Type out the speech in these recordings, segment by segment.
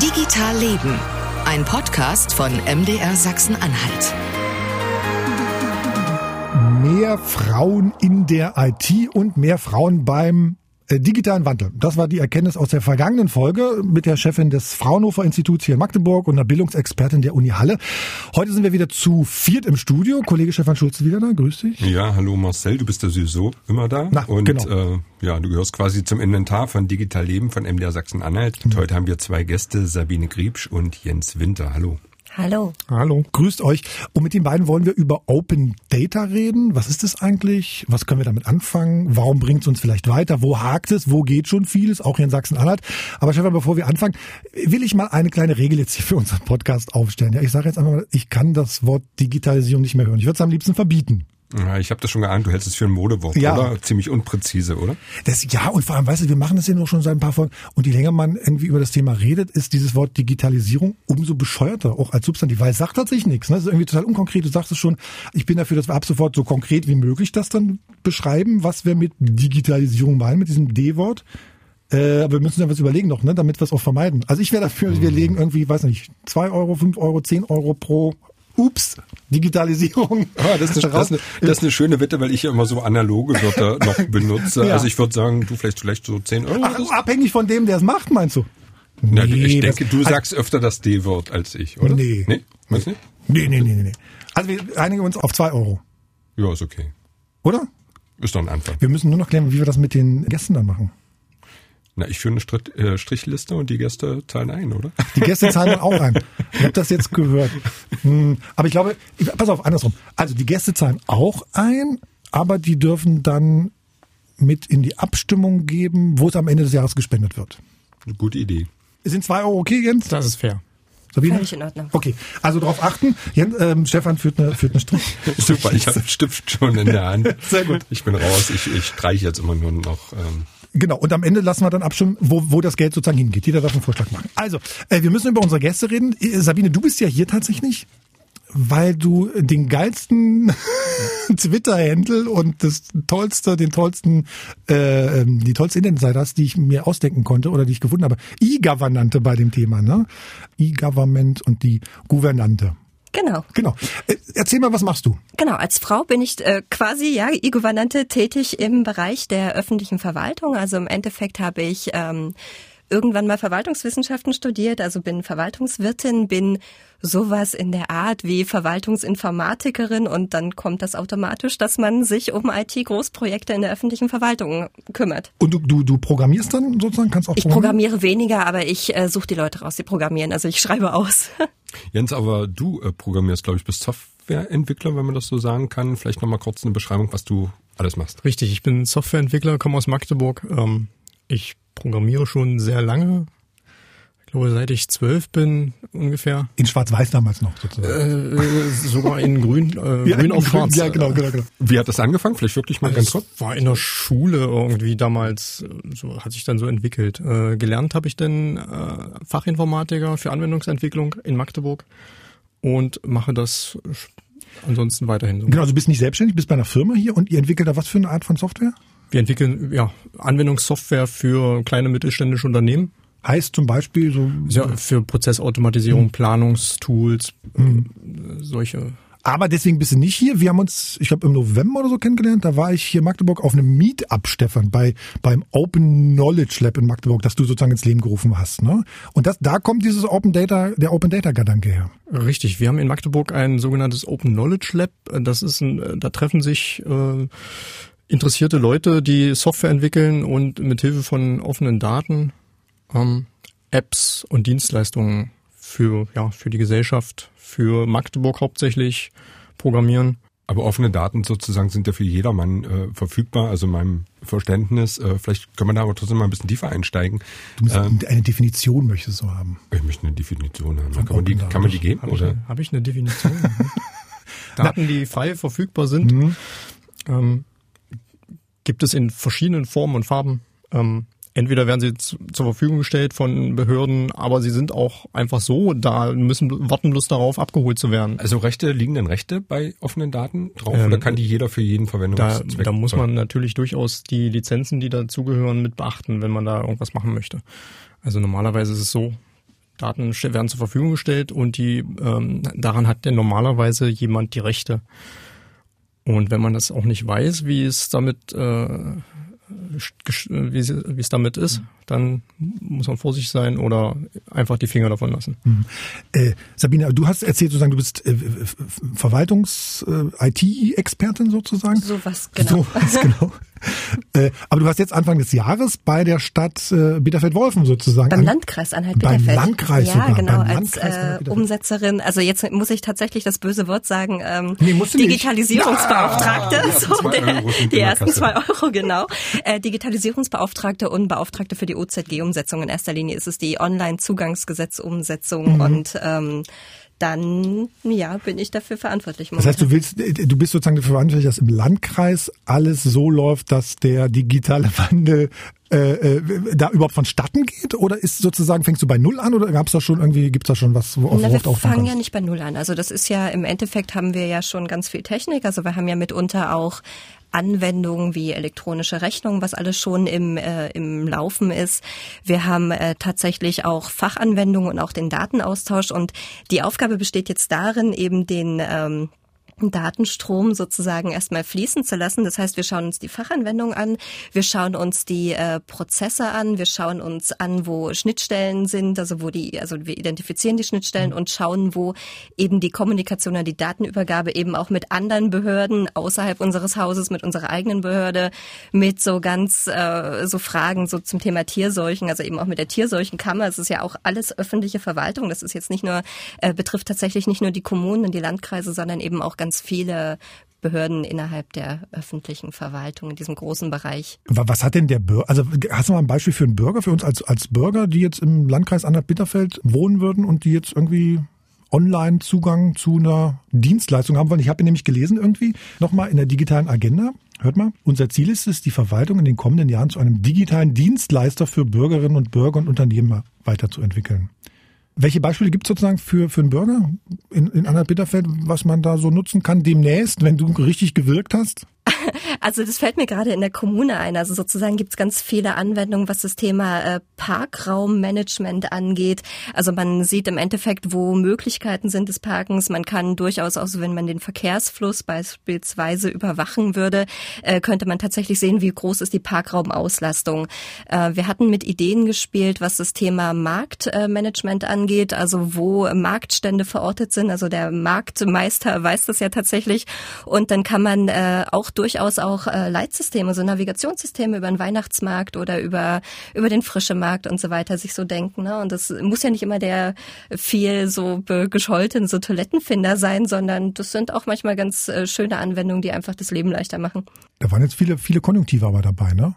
Digital Leben. Ein Podcast von MDR Sachsen-Anhalt. Mehr Frauen in der IT und mehr Frauen beim digitalen Wandel. Das war die Erkenntnis aus der vergangenen Folge mit der Chefin des Fraunhofer Instituts hier in Magdeburg und einer Bildungsexpertin der Uni Halle. Heute sind wir wieder zu viert im Studio. Kollege Stefan Schulze wieder da. Grüß dich. Ja, hallo Marcel, du bist ja sowieso immer da. Na, und genau. äh, ja, du gehörst quasi zum Inventar von Digital Leben von MDR Sachsen-Anhalt. Und heute haben wir zwei Gäste, Sabine Griebsch und Jens Winter. Hallo. Hallo. Hallo. Grüßt euch. Und mit den beiden wollen wir über Open Data reden. Was ist das eigentlich? Was können wir damit anfangen? Warum bringt es uns vielleicht weiter? Wo hakt es? Wo geht schon vieles? Auch hier in Sachsen-Anhalt. Aber Stefan, bevor wir anfangen, will ich mal eine kleine Regel jetzt hier für unseren Podcast aufstellen. Ja, ich sage jetzt einfach mal, ich kann das Wort Digitalisierung nicht mehr hören. Ich würde es am liebsten verbieten. Ja, ich habe das schon geahnt, du hältst es für ein Modewort, Ja. oder? Ziemlich unpräzise, oder? Das, ja, und vor allem, weißt du, wir machen das ja nur schon seit ein paar Folgen. Und je länger man irgendwie über das Thema redet, ist dieses Wort Digitalisierung umso bescheuerter, auch als Substantiv, weil es sagt tatsächlich nichts. Ne? Das ist irgendwie total unkonkret. Du sagst es schon, ich bin dafür, dass wir ab sofort so konkret wie möglich das dann beschreiben, was wir mit Digitalisierung meinen, mit diesem D-Wort. Äh, aber wir müssen uns was überlegen noch, ne, damit wir es auch vermeiden. Also ich wäre dafür, wir legen irgendwie, weiß nicht, zwei Euro, fünf Euro, zehn Euro pro Ups, Digitalisierung. Ah, das, ist eine, das, ist eine, das ist eine schöne Wette, weil ich ja immer so analoge Wörter noch benutze. Ja. Also ich würde sagen, du vielleicht vielleicht so 10 Euro. Ach, abhängig von dem, der es macht, meinst du? Na, ich denke, du sagst öfter das D-Wort als ich, oder? Nee. Nee? Weiß nicht? Nee, nee, nee, nee, nee. Also wir einigen uns auf zwei Euro, Ja, ist okay. oder? Ist doch ein Anfang. Wir müssen nur noch klären, wie wir das mit den Gästen dann machen. Na, ich führe eine Stritt, äh, Strichliste und die Gäste zahlen ein, oder? Die Gäste zahlen dann auch ein. Ich habe das jetzt gehört. Hm, aber ich glaube, ich, pass auf, andersrum. Also die Gäste zahlen auch ein, aber die dürfen dann mit in die Abstimmung geben, wo es am Ende des Jahres gespendet wird. Eine gute Idee. Sind zwei Euro okay, Jens? Das ist fair. Sabine? Völlig in Ordnung. Okay, also darauf achten. Jens, ähm, Stefan führt eine, führt eine Strich. Super, ich habe einen Stift schon in der Hand. Sehr gut. Ich bin raus. Ich, ich streiche jetzt immer nur noch. Ähm, Genau, und am Ende lassen wir dann abstimmen, wo, wo das Geld sozusagen hingeht. Jeder darf einen Vorschlag machen. Also, äh, wir müssen über unsere Gäste reden. Äh, Sabine, du bist ja hier tatsächlich, weil du den geilsten Twitter-Handle und das tollste, den tollsten, äh, ähm, die tollste Internetseite hast, die ich mir ausdenken konnte oder die ich gefunden habe. E-Governante bei dem Thema, ne? E-Government und die Gouvernante. Genau. Genau. Äh, erzähl mal, was machst du? Genau, als Frau bin ich äh, quasi ja E-Gouvernante tätig im Bereich der öffentlichen Verwaltung. Also im Endeffekt habe ich ähm, irgendwann mal Verwaltungswissenschaften studiert, also bin Verwaltungswirtin, bin sowas in der Art wie Verwaltungsinformatikerin und dann kommt das automatisch, dass man sich um IT-Großprojekte in der öffentlichen Verwaltung kümmert. Und du, du, du programmierst dann sozusagen? Kannst auch Ich programmiere weniger, aber ich äh, suche die Leute raus, die programmieren. Also ich schreibe aus. Jens, aber du äh, programmierst, glaube ich, bist Softwareentwickler, wenn man das so sagen kann. Vielleicht nochmal kurz eine Beschreibung, was du alles machst. Richtig, ich bin Softwareentwickler, komme aus Magdeburg. Ähm, ich programmiere schon sehr lange. Ich glaube, seit ich zwölf bin ungefähr. In Schwarz-Weiß damals noch sozusagen. Äh, sogar in grün, äh, Ja, grün auf in schwarz. Ja, genau, genau, genau. Wie hat das angefangen? Vielleicht wirklich mal ganz kurz. Das war in der Schule irgendwie damals, äh, so hat sich dann so entwickelt. Äh, gelernt habe ich dann äh, Fachinformatiker für Anwendungsentwicklung in Magdeburg und mache das ansonsten weiterhin so. Genau, also du bist nicht selbstständig, bist bei einer Firma hier und ihr entwickelt da was für eine Art von Software? Wir entwickeln ja Anwendungssoftware für kleine mittelständische Unternehmen. Heißt zum Beispiel so. Ja, für Prozessautomatisierung, Planungstools, äh, solche. Aber deswegen bist du nicht hier. Wir haben uns, ich glaube, im November oder so kennengelernt. Da war ich hier in Magdeburg auf einem Meetup, Stefan, bei beim Open Knowledge Lab in Magdeburg, das du sozusagen ins Leben gerufen hast. Ne? Und das, da kommt dieses Open Data, der Open Data Gedanke her. Richtig, wir haben in Magdeburg ein sogenanntes Open Knowledge Lab. Das ist ein, äh, da treffen sich äh, interessierte Leute, die Software entwickeln und mit Hilfe von offenen Daten ähm, Apps und Dienstleistungen für ja für die Gesellschaft, für Magdeburg hauptsächlich programmieren. Aber offene Daten sozusagen sind ja für jedermann äh, verfügbar, also in meinem Verständnis. Äh, vielleicht können wir da aber trotzdem mal ein bisschen tiefer einsteigen. Du musst Ähm, eine Definition möchtest du haben. ich möchte eine Definition haben. Kann man die, kann man die geben? Habe ich, eine- hab ich eine Definition? Daten, die frei verfügbar sind, Mhm. ähm, gibt es in verschiedenen Formen und Farben. Ähm, entweder werden sie zu, zur Verfügung gestellt von Behörden, aber sie sind auch einfach so da, müssen warten bloß darauf, abgeholt zu werden. Also Rechte, liegen denn Rechte bei offenen Daten drauf Ähm, oder kann die jeder für jeden Da, Verwendungszweck? da muss man natürlich durchaus die Lizenzen, die dazugehören, mit beachten, wenn man da irgendwas machen möchte. Also normalerweise ist es so, Daten werden zur Verfügung gestellt und die ähm, daran hat denn normalerweise jemand die Rechte. Und wenn man das auch nicht weiß, wie es damit äh, wie es damit ist, dann muss man vorsichtig sein oder einfach die Finger davon lassen. Mhm. Äh, Sabine, du hast erzählt, sozusagen, du bist äh, Verwaltungs-IT-Expertin äh, sozusagen. So was genau. So was genau. äh, aber du hast jetzt Anfang des Jahres bei der Stadt äh, Bitterfeld-Wolfen sozusagen. Beim Landkreis Anhalt-Bitterfeld. Beim Landkreis ja, sogar. genau, beim als äh, Umsetzerin. Also jetzt muss ich tatsächlich das böse Wort sagen. Ähm, nee, musst du Digitalisierungsbeauftragte. Ja, so, die ersten zwei Euro, genau. Äh, Digitalisierungsbeauftragte und Beauftragte für die OZG-Umsetzung. In erster Linie ist es die Online-Zugangsgesetz-Umsetzung mhm. und ähm, dann ja bin ich dafür verantwortlich. Momentan. Das heißt, du willst, du bist sozusagen verantwortlich, dass im Landkreis alles so läuft, dass der digitale Wandel äh, äh, da überhaupt vonstatten geht? Oder ist sozusagen, fängst du bei Null an oder gab es da schon irgendwie, gibt es da schon was, worauf Na, wir fangen ja nicht bei Null an. Also das ist ja, im Endeffekt haben wir ja schon ganz viel Technik. Also wir haben ja mitunter auch Anwendungen wie elektronische Rechnungen, was alles schon im, äh, im Laufen ist. Wir haben äh, tatsächlich auch Fachanwendungen und auch den Datenaustausch. Und die Aufgabe besteht jetzt darin, eben den ähm, Datenstrom sozusagen erstmal fließen zu lassen. Das heißt, wir schauen uns die Fachanwendung an, wir schauen uns die äh, Prozesse an, wir schauen uns an, wo Schnittstellen sind, also wo die, also wir identifizieren die Schnittstellen mhm. und schauen, wo eben die Kommunikation und die Datenübergabe eben auch mit anderen Behörden außerhalb unseres Hauses, mit unserer eigenen Behörde, mit so ganz äh, so Fragen so zum Thema Tierseuchen, also eben auch mit der Tierseuchenkammer. Es ist ja auch alles öffentliche Verwaltung. Das ist jetzt nicht nur äh, betrifft tatsächlich nicht nur die Kommunen und die Landkreise, sondern eben auch ganz viele Behörden innerhalb der öffentlichen Verwaltung in diesem großen Bereich. Was hat denn der Bürger, also hast du mal ein Beispiel für einen Bürger, für uns als, als Bürger, die jetzt im Landkreis Anhalt-Bitterfeld wohnen würden und die jetzt irgendwie online Zugang zu einer Dienstleistung haben wollen? Ich habe nämlich gelesen irgendwie, nochmal in der digitalen Agenda, hört mal, unser Ziel ist es, die Verwaltung in den kommenden Jahren zu einem digitalen Dienstleister für Bürgerinnen und Bürger und Unternehmen weiterzuentwickeln. Welche Beispiele gibt es sozusagen für, für einen Bürger in, in Anhalt-Bitterfeld, was man da so nutzen kann demnächst, wenn du richtig gewirkt hast? Also das fällt mir gerade in der Kommune ein. Also sozusagen gibt es ganz viele Anwendungen, was das Thema äh, Parkraummanagement angeht. Also man sieht im Endeffekt, wo Möglichkeiten sind des Parkens. Man kann durchaus auch, so, wenn man den Verkehrsfluss beispielsweise überwachen würde, äh, könnte man tatsächlich sehen, wie groß ist die Parkraumauslastung. Äh, wir hatten mit Ideen gespielt, was das Thema Marktmanagement angeht, also wo Marktstände verortet sind. Also der Marktmeister weiß das ja tatsächlich. Und dann kann man auch durchaus auch äh, Leitsysteme, so Navigationssysteme über den Weihnachtsmarkt oder über, über den frische Markt und so weiter sich so denken. Ne? Und das muss ja nicht immer der viel so gescholtene so Toilettenfinder sein, sondern das sind auch manchmal ganz äh, schöne Anwendungen, die einfach das Leben leichter machen. Da waren jetzt viele, viele Konjunktive aber dabei, ne?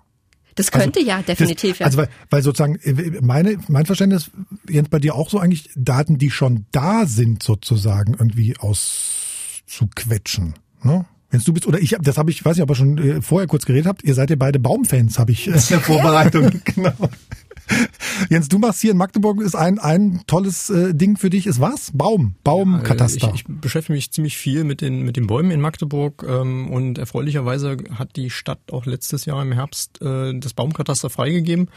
Das könnte also, ja definitiv. Das, ja. Also weil, weil sozusagen äh, meine mein Verständnis Jens bei dir auch so eigentlich Daten, die schon da sind sozusagen irgendwie auszuquetschen. Ne? Wenn du bist oder ich, das habe ich, weiß ich, aber schon äh, vorher kurz geredet habt. Ihr seid ja beide Baumfans, habe ich äh, in der Vorbereitung. genau. Jens, du machst hier in Magdeburg ist ein ein tolles äh, Ding für dich ist was? Baum, Baumkataster. Ja, ich, ich beschäftige mich ziemlich viel mit den mit den Bäumen in Magdeburg ähm, und erfreulicherweise hat die Stadt auch letztes Jahr im Herbst äh, das Baumkataster freigegeben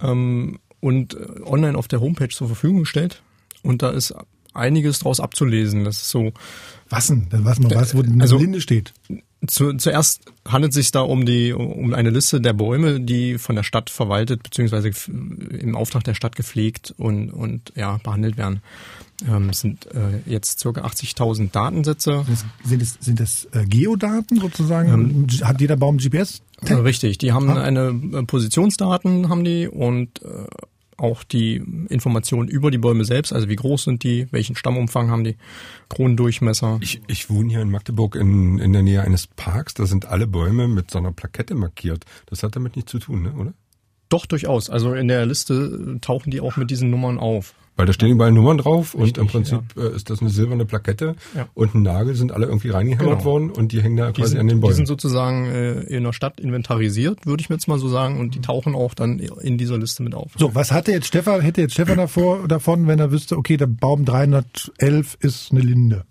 ähm, und äh, online auf der Homepage zur Verfügung gestellt. Und da ist einiges draus abzulesen. Das ist so. Was denn? Was man weiß, wo also, Linde steht. Zu, zuerst handelt es sich da um die um eine Liste der Bäume, die von der Stadt verwaltet beziehungsweise im Auftrag der Stadt gepflegt und und ja behandelt werden. Ähm, es sind äh, jetzt ca. 80.000 Datensätze. Sind es sind es äh, Geodaten sozusagen? Ähm, Hat jeder Baum GPS? Äh, richtig, die haben ah. eine äh, Positionsdaten haben die und äh, auch die Informationen über die Bäume selbst, also wie groß sind die, welchen Stammumfang haben die, Kronendurchmesser. Ich, ich wohne hier in Magdeburg in, in der Nähe eines Parks, da sind alle Bäume mit so einer Plakette markiert. Das hat damit nichts zu tun, ne, oder? Doch, durchaus. Also in der Liste tauchen die auch mit diesen Nummern auf. Weil da stehen überall Nummern drauf Richtig, und im Prinzip ja. Äh, ist das eine silberne Plakette ja. und ein Nagel sind alle irgendwie reingehämmert genau. worden und die hängen da quasi sind, an den Bäumen. Die sind sozusagen äh, in der Stadt inventarisiert, würde ich mir jetzt mal so sagen, und die tauchen auch dann in dieser Liste mit auf. So, was hatte jetzt Stefan, hätte jetzt Stefan davor, davon, wenn er wüsste, okay, der Baum 311 ist eine Linde?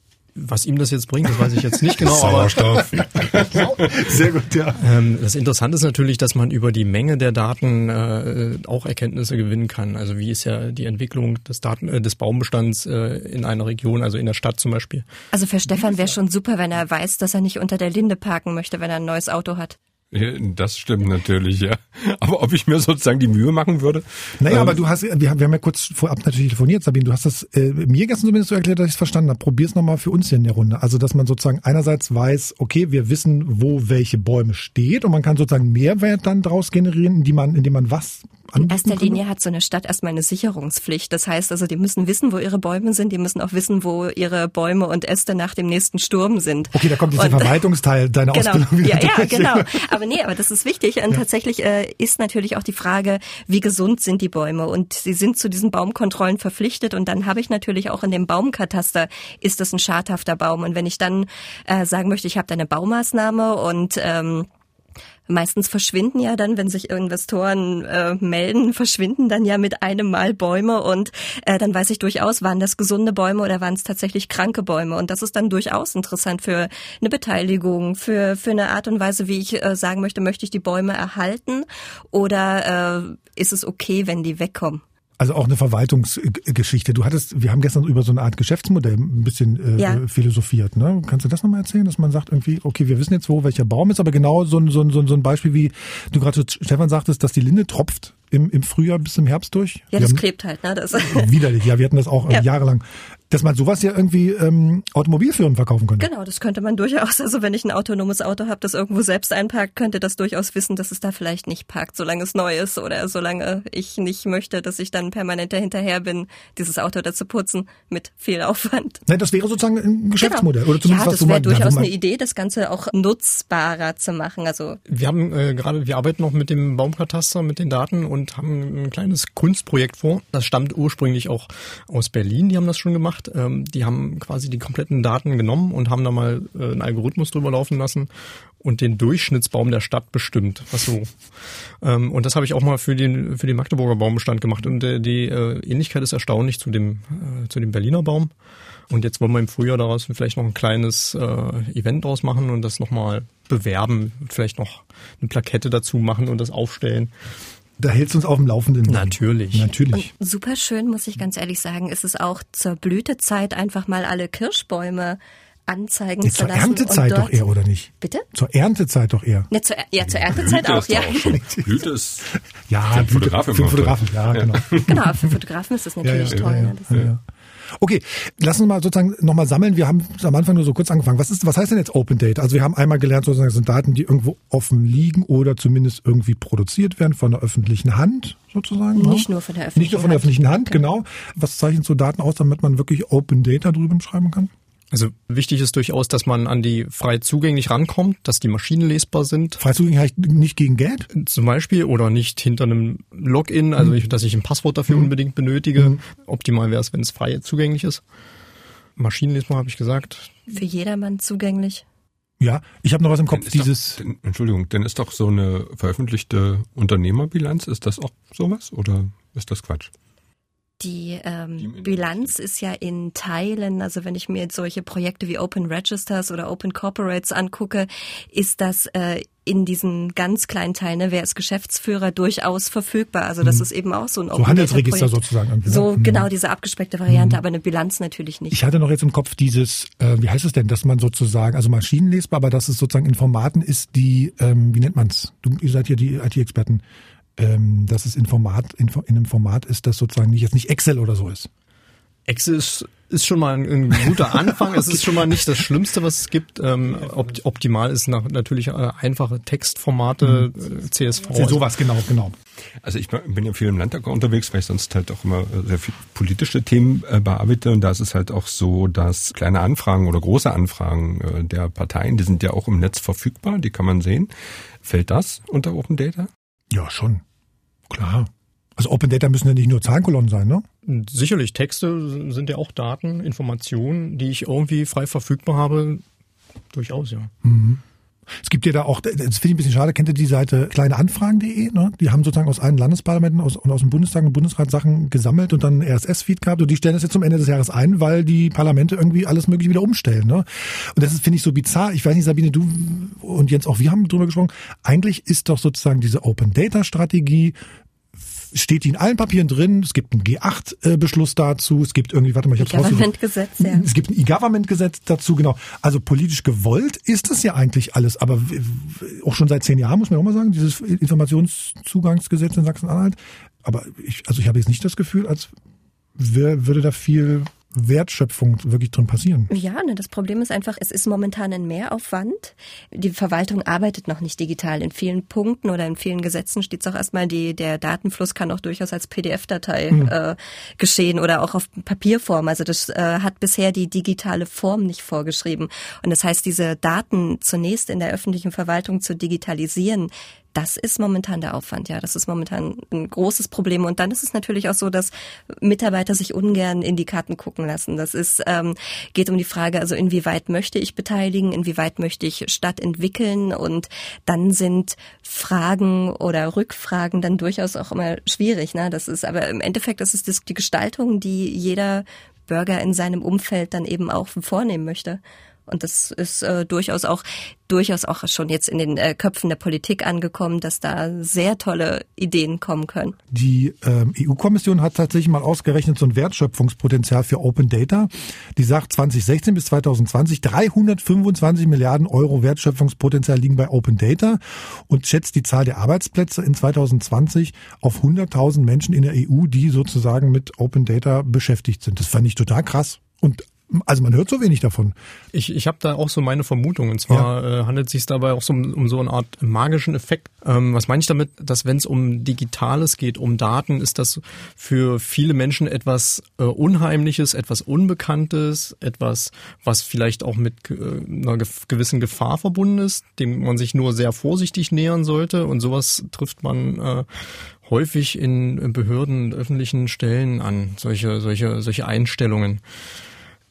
Was ihm das jetzt bringt, das weiß ich jetzt nicht genau. Sauerstoff. Sehr gut, ja. Ähm, das Interessante ist natürlich, dass man über die Menge der Daten äh, auch Erkenntnisse gewinnen kann. Also wie ist ja die Entwicklung des Daten äh, des Baumbestands äh, in einer Region, also in der Stadt zum Beispiel. Also für Stefan wäre schon super, wenn er weiß, dass er nicht unter der Linde parken möchte, wenn er ein neues Auto hat. Das stimmt natürlich, ja. Aber ob ich mir sozusagen die Mühe machen würde? Naja, ähm, aber du hast, wir haben, wir haben ja kurz vorab natürlich telefoniert, Sabine, du hast das äh, mir gestern zumindest so erklärt, dass ich es verstanden habe. Probier's nochmal für uns hier in der Runde. Also, dass man sozusagen einerseits weiß, okay, wir wissen, wo welche Bäume steht und man kann sozusagen Mehrwert dann daraus generieren, indem man, indem man was In erster? Linie hat so eine Stadt erstmal eine Sicherungspflicht. Das heißt also, die müssen wissen, wo ihre Bäume sind. Die müssen auch wissen, wo ihre Bäume und Äste nach dem nächsten Sturm sind. Okay, da kommt jetzt der Und- Verwaltungsteil deiner Genau, Ausbildung wieder ja, ja, durch. genau. Aber nee, aber das ist wichtig. Und tatsächlich äh, ist natürlich auch die Frage, wie gesund sind die Bäume? Und sie sind zu diesen Baumkontrollen verpflichtet. Und dann habe ich natürlich auch in dem Baumkataster, ist das ein schadhafter Baum? Und wenn ich dann äh, sagen möchte, ich habe da eine Baumaßnahme und ähm, Meistens verschwinden ja dann, wenn sich Investoren äh, melden, verschwinden dann ja mit einem Mal Bäume und äh, dann weiß ich durchaus, waren das gesunde Bäume oder waren es tatsächlich kranke Bäume. Und das ist dann durchaus interessant für eine Beteiligung, für, für eine Art und Weise, wie ich äh, sagen möchte, möchte ich die Bäume erhalten oder äh, ist es okay, wenn die wegkommen? Also auch eine Verwaltungsgeschichte. Du hattest, wir haben gestern über so eine Art Geschäftsmodell ein bisschen äh, Ja. philosophiert. Ne? Kannst du das nochmal erzählen, dass man sagt irgendwie, okay, wir wissen jetzt, wo welcher Baum ist, aber genau so ein, so ein, so ein Beispiel, wie du gerade Stefan sagtest, dass die Linde tropft im, im Frühjahr bis zum Herbst durch. Ja, Wir das haben- klebt halt, ne? Das, Widerlich, ja, wir hatten das auch äh, Ja. jahrelang. Dass man sowas ja irgendwie ähm, Automobilfirmen verkaufen könnte. Genau, das könnte man durchaus. Also wenn ich ein autonomes Auto habe, das irgendwo selbst einparkt, könnte das durchaus wissen, dass es da vielleicht nicht parkt, solange es neu ist oder solange ich nicht möchte, dass ich dann permanent dahinterher bin, dieses Auto da zu putzen mit viel Aufwand. Nein, das wäre sozusagen ein Geschäftsmodell. Oder ja, zumindest was das du wäre. Ja, durchaus eine Idee, das Ganze auch nutzbarer zu machen. Also Wir haben äh, gerade, wir arbeiten noch mit dem Baumkataster, mit den Daten und haben ein kleines Kunstprojekt vor. Das stammt ursprünglich auch aus Berlin. Die haben das schon gemacht. Ähm, die haben quasi die kompletten Daten genommen und haben da mal äh, einen Algorithmus drüber laufen lassen und den Durchschnittsbaum der Stadt bestimmt. Was so. Ähm, und das habe ich auch mal für den für den Magdeburger Baumbestand gemacht. Und äh, die äh, Ähnlichkeit ist erstaunlich zu dem äh, zu dem Berliner Baum. Und jetzt wollen wir im Frühjahr daraus vielleicht noch ein kleines äh, Event draus machen und das nochmal bewerben, vielleicht noch eine Plakette dazu machen und das aufstellen. Da hältst du uns auf dem Laufenden. Natürlich. Natürlich. super schön, muss ich ganz ehrlich sagen, ist es auch zur Blütezeit einfach mal alle Kirschbäume anzeigen Nee, zu zur lassen. Erntezeit und doch eher, oder nicht? Bitte? Zur Erntezeit doch eher. Ne, zur, ja, zur Erntezeit Blüte auch, ist ja. auch schon. Blüte ist Ja, Für Blüte- Fotografen Für toll. Fotografen, ja, genau. Genau, für Fotografen ist das Ja, natürlich ja, toll. ja, ne? ja, ja, ja. Okay, lass uns mal sozusagen nochmal sammeln. Wir haben am Anfang nur so kurz angefangen. Was ist, was heißt denn jetzt Open Data? Also wir haben einmal gelernt, sozusagen, das sind Daten, die irgendwo offen liegen oder zumindest irgendwie produziert werden von der öffentlichen Hand, sozusagen. ne? Nicht nur von der öffentlichen Nicht nur von der Hand. öffentlichen Hand, genau. Was zeichnet so Daten aus, damit man wirklich Open Data drüber schreiben kann? Also wichtig ist durchaus, dass man an die frei zugänglich rankommt, dass die Maschinen lesbar sind. Frei zugänglich heißt nicht gegen Geld? Zum Beispiel oder nicht hinter einem Login, also ich, dass ich ein Passwort dafür unbedingt benötige. Optimal wäre es, wenn es frei zugänglich ist. Maschinenlesbar habe ich gesagt. Für jedermann zugänglich. Ja, ich habe noch was im Kopf. Dieses, Doch, denn, Entschuldigung, denn ist doch so eine veröffentlichte Unternehmerbilanz, ist das auch sowas oder ist das Quatsch? Die ähm, Die- Bilanz ist ja in Teilen, also wenn ich mir jetzt solche Projekte wie Open Registers oder Open Corporates angucke, ist das äh, in diesen ganz kleinen Teilen, ne, wer ist Geschäftsführer, durchaus verfügbar. Also das ist eben auch so ein Mhm. so Open Handelsregister sozusagen. irgendwie, ne? So Mhm. genau diese abgespeckte Variante, aber eine Bilanz natürlich nicht. Ich hatte noch jetzt im Kopf dieses, äh, wie heißt es denn, dass man sozusagen, also maschinenlesbar, aber dass es sozusagen in Formaten ist, die, ähm, wie nennt man's? Du, ihr seid ja die IT-Experten, ähm, dass es in Format, in, in einem Format ist, das sozusagen nicht jetzt nicht Excel oder so ist. Excel ist, ist schon mal ein, ein guter Anfang. es ist schon mal nicht das Schlimmste, was es gibt. Ähm, opt, optimal ist nach, natürlich äh, einfache Textformate, äh, CSV. Ja, sowas, genau, genau. Also ich bin ja viel im Landtag unterwegs, weil ich sonst halt auch immer sehr viel politische Themen äh, bearbeite und da ist es halt auch so, dass kleine Anfragen oder große Anfragen äh, der Parteien, die sind ja auch im Netz verfügbar, die kann man sehen. Fällt das unter Open Data? Ja, schon. Klar. Also Open Data müssen ja nicht nur Zahlenkolonnen sein, ne? Sicherlich, Texte sind ja auch Daten, Informationen, die ich irgendwie frei verfügbar habe. Durchaus, ja. Es gibt ja da auch, das finde ich ein bisschen schade, kennt ihr die Seite kleineanfragen.de? Ne? Die haben sozusagen aus allen Landesparlamenten aus, und aus dem Bundestag und Bundesrat Sachen gesammelt und dann RSS-Feed gehabt und die stellen das jetzt zum Ende des Jahres ein, weil die Parlamente irgendwie alles mögliche wieder umstellen. Ne? Und das finde ich, so bizarr. Ich weiß nicht, Sabine, du und Jens, auch wir haben drüber gesprochen. Eigentlich ist doch sozusagen diese Open-Data-Strategie steht die in allen Papieren drin. Es gibt einen G8-Beschluss dazu. Es gibt irgendwie, warte mal, ich habe Government-Gesetz, ja. Es gibt ein E-Government-Gesetz dazu, genau. Also politisch gewollt ist es ja eigentlich alles. Aber auch schon seit zehn Jahren, muss man auch mal sagen, dieses Informationszugangsgesetz in Sachsen-Anhalt. Aber ich, also ich habe jetzt nicht das Gefühl, als würde da viel Wertschöpfung wirklich drin passieren. Ja, ne, das Problem ist einfach, es ist momentan ein Mehraufwand. Die Verwaltung arbeitet noch nicht digital. In vielen Punkten oder in vielen Gesetzen steht es auch erstmal, die, der Datenfluss kann auch durchaus als PDF-Datei mhm. äh, geschehen oder auch auf Papierform. Also das äh, hat bisher die digitale Form nicht vorgeschrieben. Und das heißt, diese Daten zunächst in der öffentlichen Verwaltung zu digitalisieren, das ist momentan der Aufwand, ja. Das ist momentan ein großes Problem. Und dann ist es natürlich auch so, dass Mitarbeiter sich ungern in die Karten gucken lassen. Das ist, ähm, geht um die Frage, also inwieweit möchte ich beteiligen, inwieweit möchte ich Stadt entwickeln und dann sind Fragen oder Rückfragen dann durchaus auch immer schwierig. Ne? Das ist aber im Endeffekt, das ist das, die Gestaltung, die jeder Bürger in seinem Umfeld dann eben auch vornehmen möchte. Und das ist äh, durchaus auch durchaus auch schon jetzt in den äh, Köpfen der Politik angekommen, dass da sehr tolle Ideen kommen können. Die ähm, EU-Kommission hat tatsächlich mal ausgerechnet so ein Wertschöpfungspotenzial für Open Data. Die sagt 2016 bis 2020 325 Milliarden Euro Wertschöpfungspotenzial liegen bei Open Data und schätzt die Zahl der Arbeitsplätze in 2020 auf 100.000 Menschen in der EU, die sozusagen mit Open Data beschäftigt sind. Das fand ich total krass. Und also man hört so wenig davon. Ich, ich habe da auch so meine Vermutung. Und zwar ja. äh, handelt es sich dabei auch so um, um so eine Art magischen Effekt. Ähm, was meine ich damit? Dass wenn es um Digitales geht, um Daten, ist das für viele Menschen etwas äh, Unheimliches, etwas Unbekanntes, etwas, was vielleicht auch mit äh, einer gewissen Gefahr verbunden ist, dem man sich nur sehr vorsichtig nähern sollte. Und sowas trifft man äh, häufig in Behörden, öffentlichen Stellen an, solche, solche, solche Einstellungen.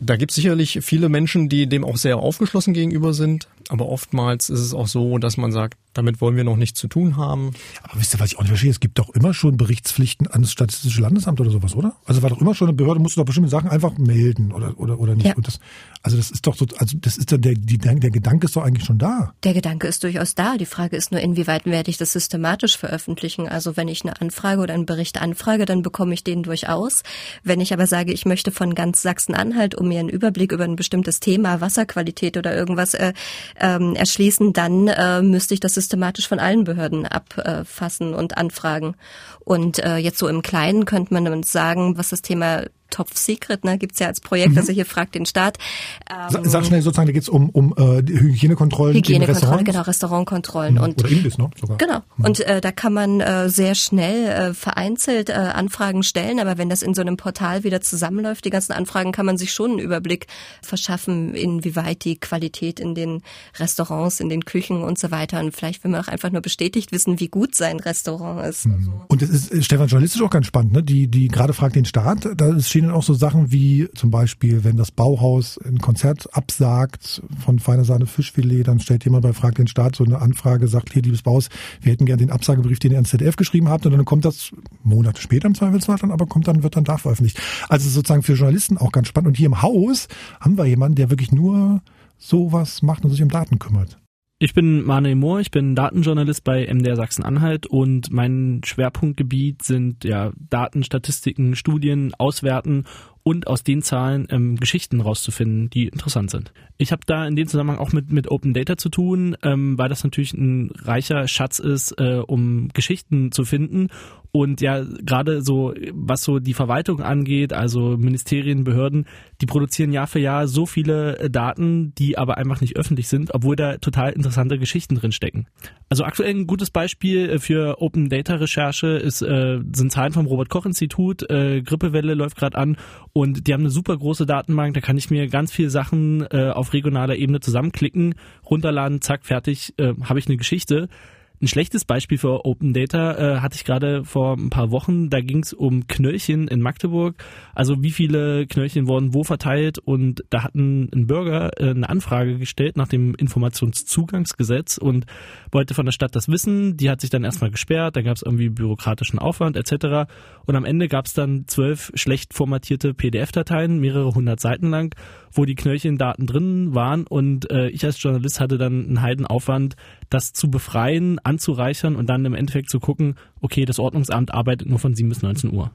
Da gibt es sicherlich viele Menschen, die dem auch sehr aufgeschlossen gegenüber sind. Aber oftmals ist es auch so, dass man sagt, damit wollen wir noch nichts zu tun haben. Aber wisst ihr, was ich auch nicht verstehe? Es gibt doch immer schon Berichtspflichten ans Statistische Landesamt oder sowas, oder? Also war doch immer schon eine Behörde, musst du doch bestimmte Sachen einfach melden oder, oder, oder nicht. Ja. Das, also das ist doch so, also das ist dann der, die, der Gedanke ist doch eigentlich schon da. Der Gedanke ist durchaus da. Die Frage ist nur, inwieweit werde ich das systematisch veröffentlichen? Also wenn ich eine Anfrage oder einen Bericht anfrage, dann bekomme ich den durchaus. Wenn ich aber sage, ich möchte von ganz Sachsen-Anhalt, um mir einen Überblick über ein bestimmtes Thema, Wasserqualität oder irgendwas äh, ähm, erschließen, dann äh, müsste ich das systematisch von allen Behörden abfassen und anfragen. Und äh, jetzt so im Kleinen könnte man sagen, was das Thema Top Secret, ne, gibt's ja als Projekt, mhm. also hier fragt den Staat. Ähm, Sag schnell sozusagen, da geht's um, um äh, Hygienekontrollen Hygienekontrollen, genau, Restaurantkontrollen. Mhm. Und, Oder Imbiss, ne? Sogar. Genau. Mhm. Und äh, da kann man äh, sehr schnell äh, vereinzelt äh, Anfragen stellen, aber wenn das in so einem Portal wieder zusammenläuft, die ganzen Anfragen, kann man sich schon einen Überblick verschaffen, inwieweit die Qualität in den Restaurants, in den Küchen und so weiter. Und vielleicht will man auch einfach nur bestätigt wissen, wie gut sein Restaurant ist. Mhm. Und das ist, Stefan, journalistisch auch ganz spannend, ne? Die, die gerade fragt den Staat, da ist stehen dann auch so Sachen wie zum Beispiel, wenn das Bauhaus ein Konzert absagt von Feiner Sahne Fischfilet, dann stellt jemand bei Frag den Staat so eine Anfrage, sagt, hier, liebes Bauhaus, wir hätten gerne den Absagebrief, den ihr ans ZDF geschrieben habt und dann kommt das Monate später im Zweifelsfall dann, aber kommt dann, wird dann da veröffentlicht. Also sozusagen für Journalisten auch ganz spannend. Und hier im Haus haben wir jemanden, der wirklich nur sowas macht und sich um Daten kümmert. Ich bin Manuel Mohr, ich bin Datenjournalist bei MDR Sachsen-Anhalt und mein Schwerpunktgebiet sind ja Daten, Statistiken, Studien, Auswerten und aus den Zahlen ähm, Geschichten rauszufinden, die interessant sind. Ich habe da in dem Zusammenhang auch mit, mit Open Data zu tun, ähm, weil das natürlich ein reicher Schatz ist, äh, um Geschichten zu finden. Und ja, gerade so, was so die Verwaltung angeht, also Ministerien, Behörden, die produzieren Jahr für Jahr so viele äh, Daten, die aber einfach nicht öffentlich sind, obwohl da total interessante Geschichten drin stecken. Also aktuell ein gutes Beispiel äh, für Open Data Recherche ist, äh, sind Zahlen vom Robert Koch Institut. Äh, Grippewelle läuft gerade an und die haben eine super große Datenbank, da kann ich mir ganz viele Sachen äh, auf regionaler Ebene zusammenklicken, runterladen, zack, fertig, äh, habe ich eine Geschichte. Ein schlechtes Beispiel für Open Data äh, hatte ich gerade vor ein paar Wochen. Da ging es um Knöllchen in Magdeburg. Also wie viele Knöllchen wurden wo verteilt und da hat ein, ein Bürger äh, eine Anfrage gestellt nach dem Informationszugangsgesetz und wollte von der Stadt das wissen. Die hat sich dann erstmal gesperrt, da gab es irgendwie bürokratischen Aufwand etc. Und am Ende gab es dann zwölf schlecht formatierte PDF-Dateien, mehrere hundert Seiten lang, wo die Knöllchendaten drin waren und äh, ich als Journalist hatte dann einen Heidenaufwand, das zu befreien, anzureichern und dann im Endeffekt zu gucken, okay, das Ordnungsamt arbeitet nur von 7 bis 19 Uhr.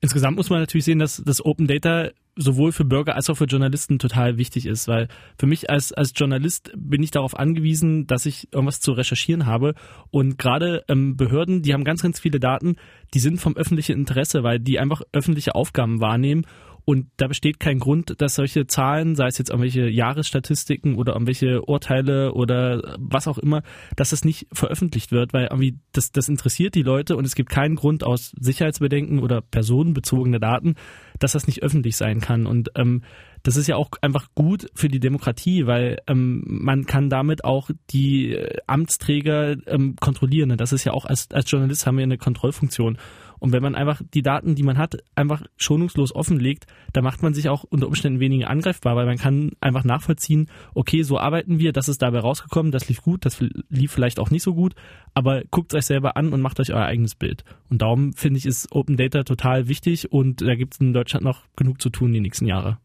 Insgesamt muss man natürlich sehen, dass das Open Data sowohl für Bürger als auch für Journalisten total wichtig ist, weil für mich als, als Journalist bin ich darauf angewiesen, dass ich irgendwas zu recherchieren habe. Und gerade ähm, Behörden, die haben ganz, ganz viele Daten, die sind vom öffentlichen Interesse, weil die einfach öffentliche Aufgaben wahrnehmen und da besteht kein Grund, dass solche Zahlen, sei es jetzt irgendwelche Jahresstatistiken oder irgendwelche Urteile oder was auch immer, dass das nicht veröffentlicht wird, weil irgendwie das, das interessiert die Leute und es gibt keinen Grund aus Sicherheitsbedenken oder personenbezogene Daten, dass das nicht öffentlich sein kann. Und ähm, das ist ja auch einfach gut für die Demokratie, weil ähm, man kann damit auch die äh, Amtsträger ähm, kontrollieren. Das ist ja auch als, als Journalist haben wir eine Kontrollfunktion. Und wenn man einfach die Daten, die man hat, einfach schonungslos offenlegt, dann macht man sich auch unter Umständen weniger angreifbar, weil man kann einfach nachvollziehen, okay, so arbeiten wir, das ist dabei rausgekommen, das lief gut, das lief vielleicht auch nicht so gut, aber guckt euch selber an und macht euch euer eigenes Bild. Und darum finde ich, ist Open Data total wichtig und da gibt es in Deutschland noch genug zu tun die nächsten Jahre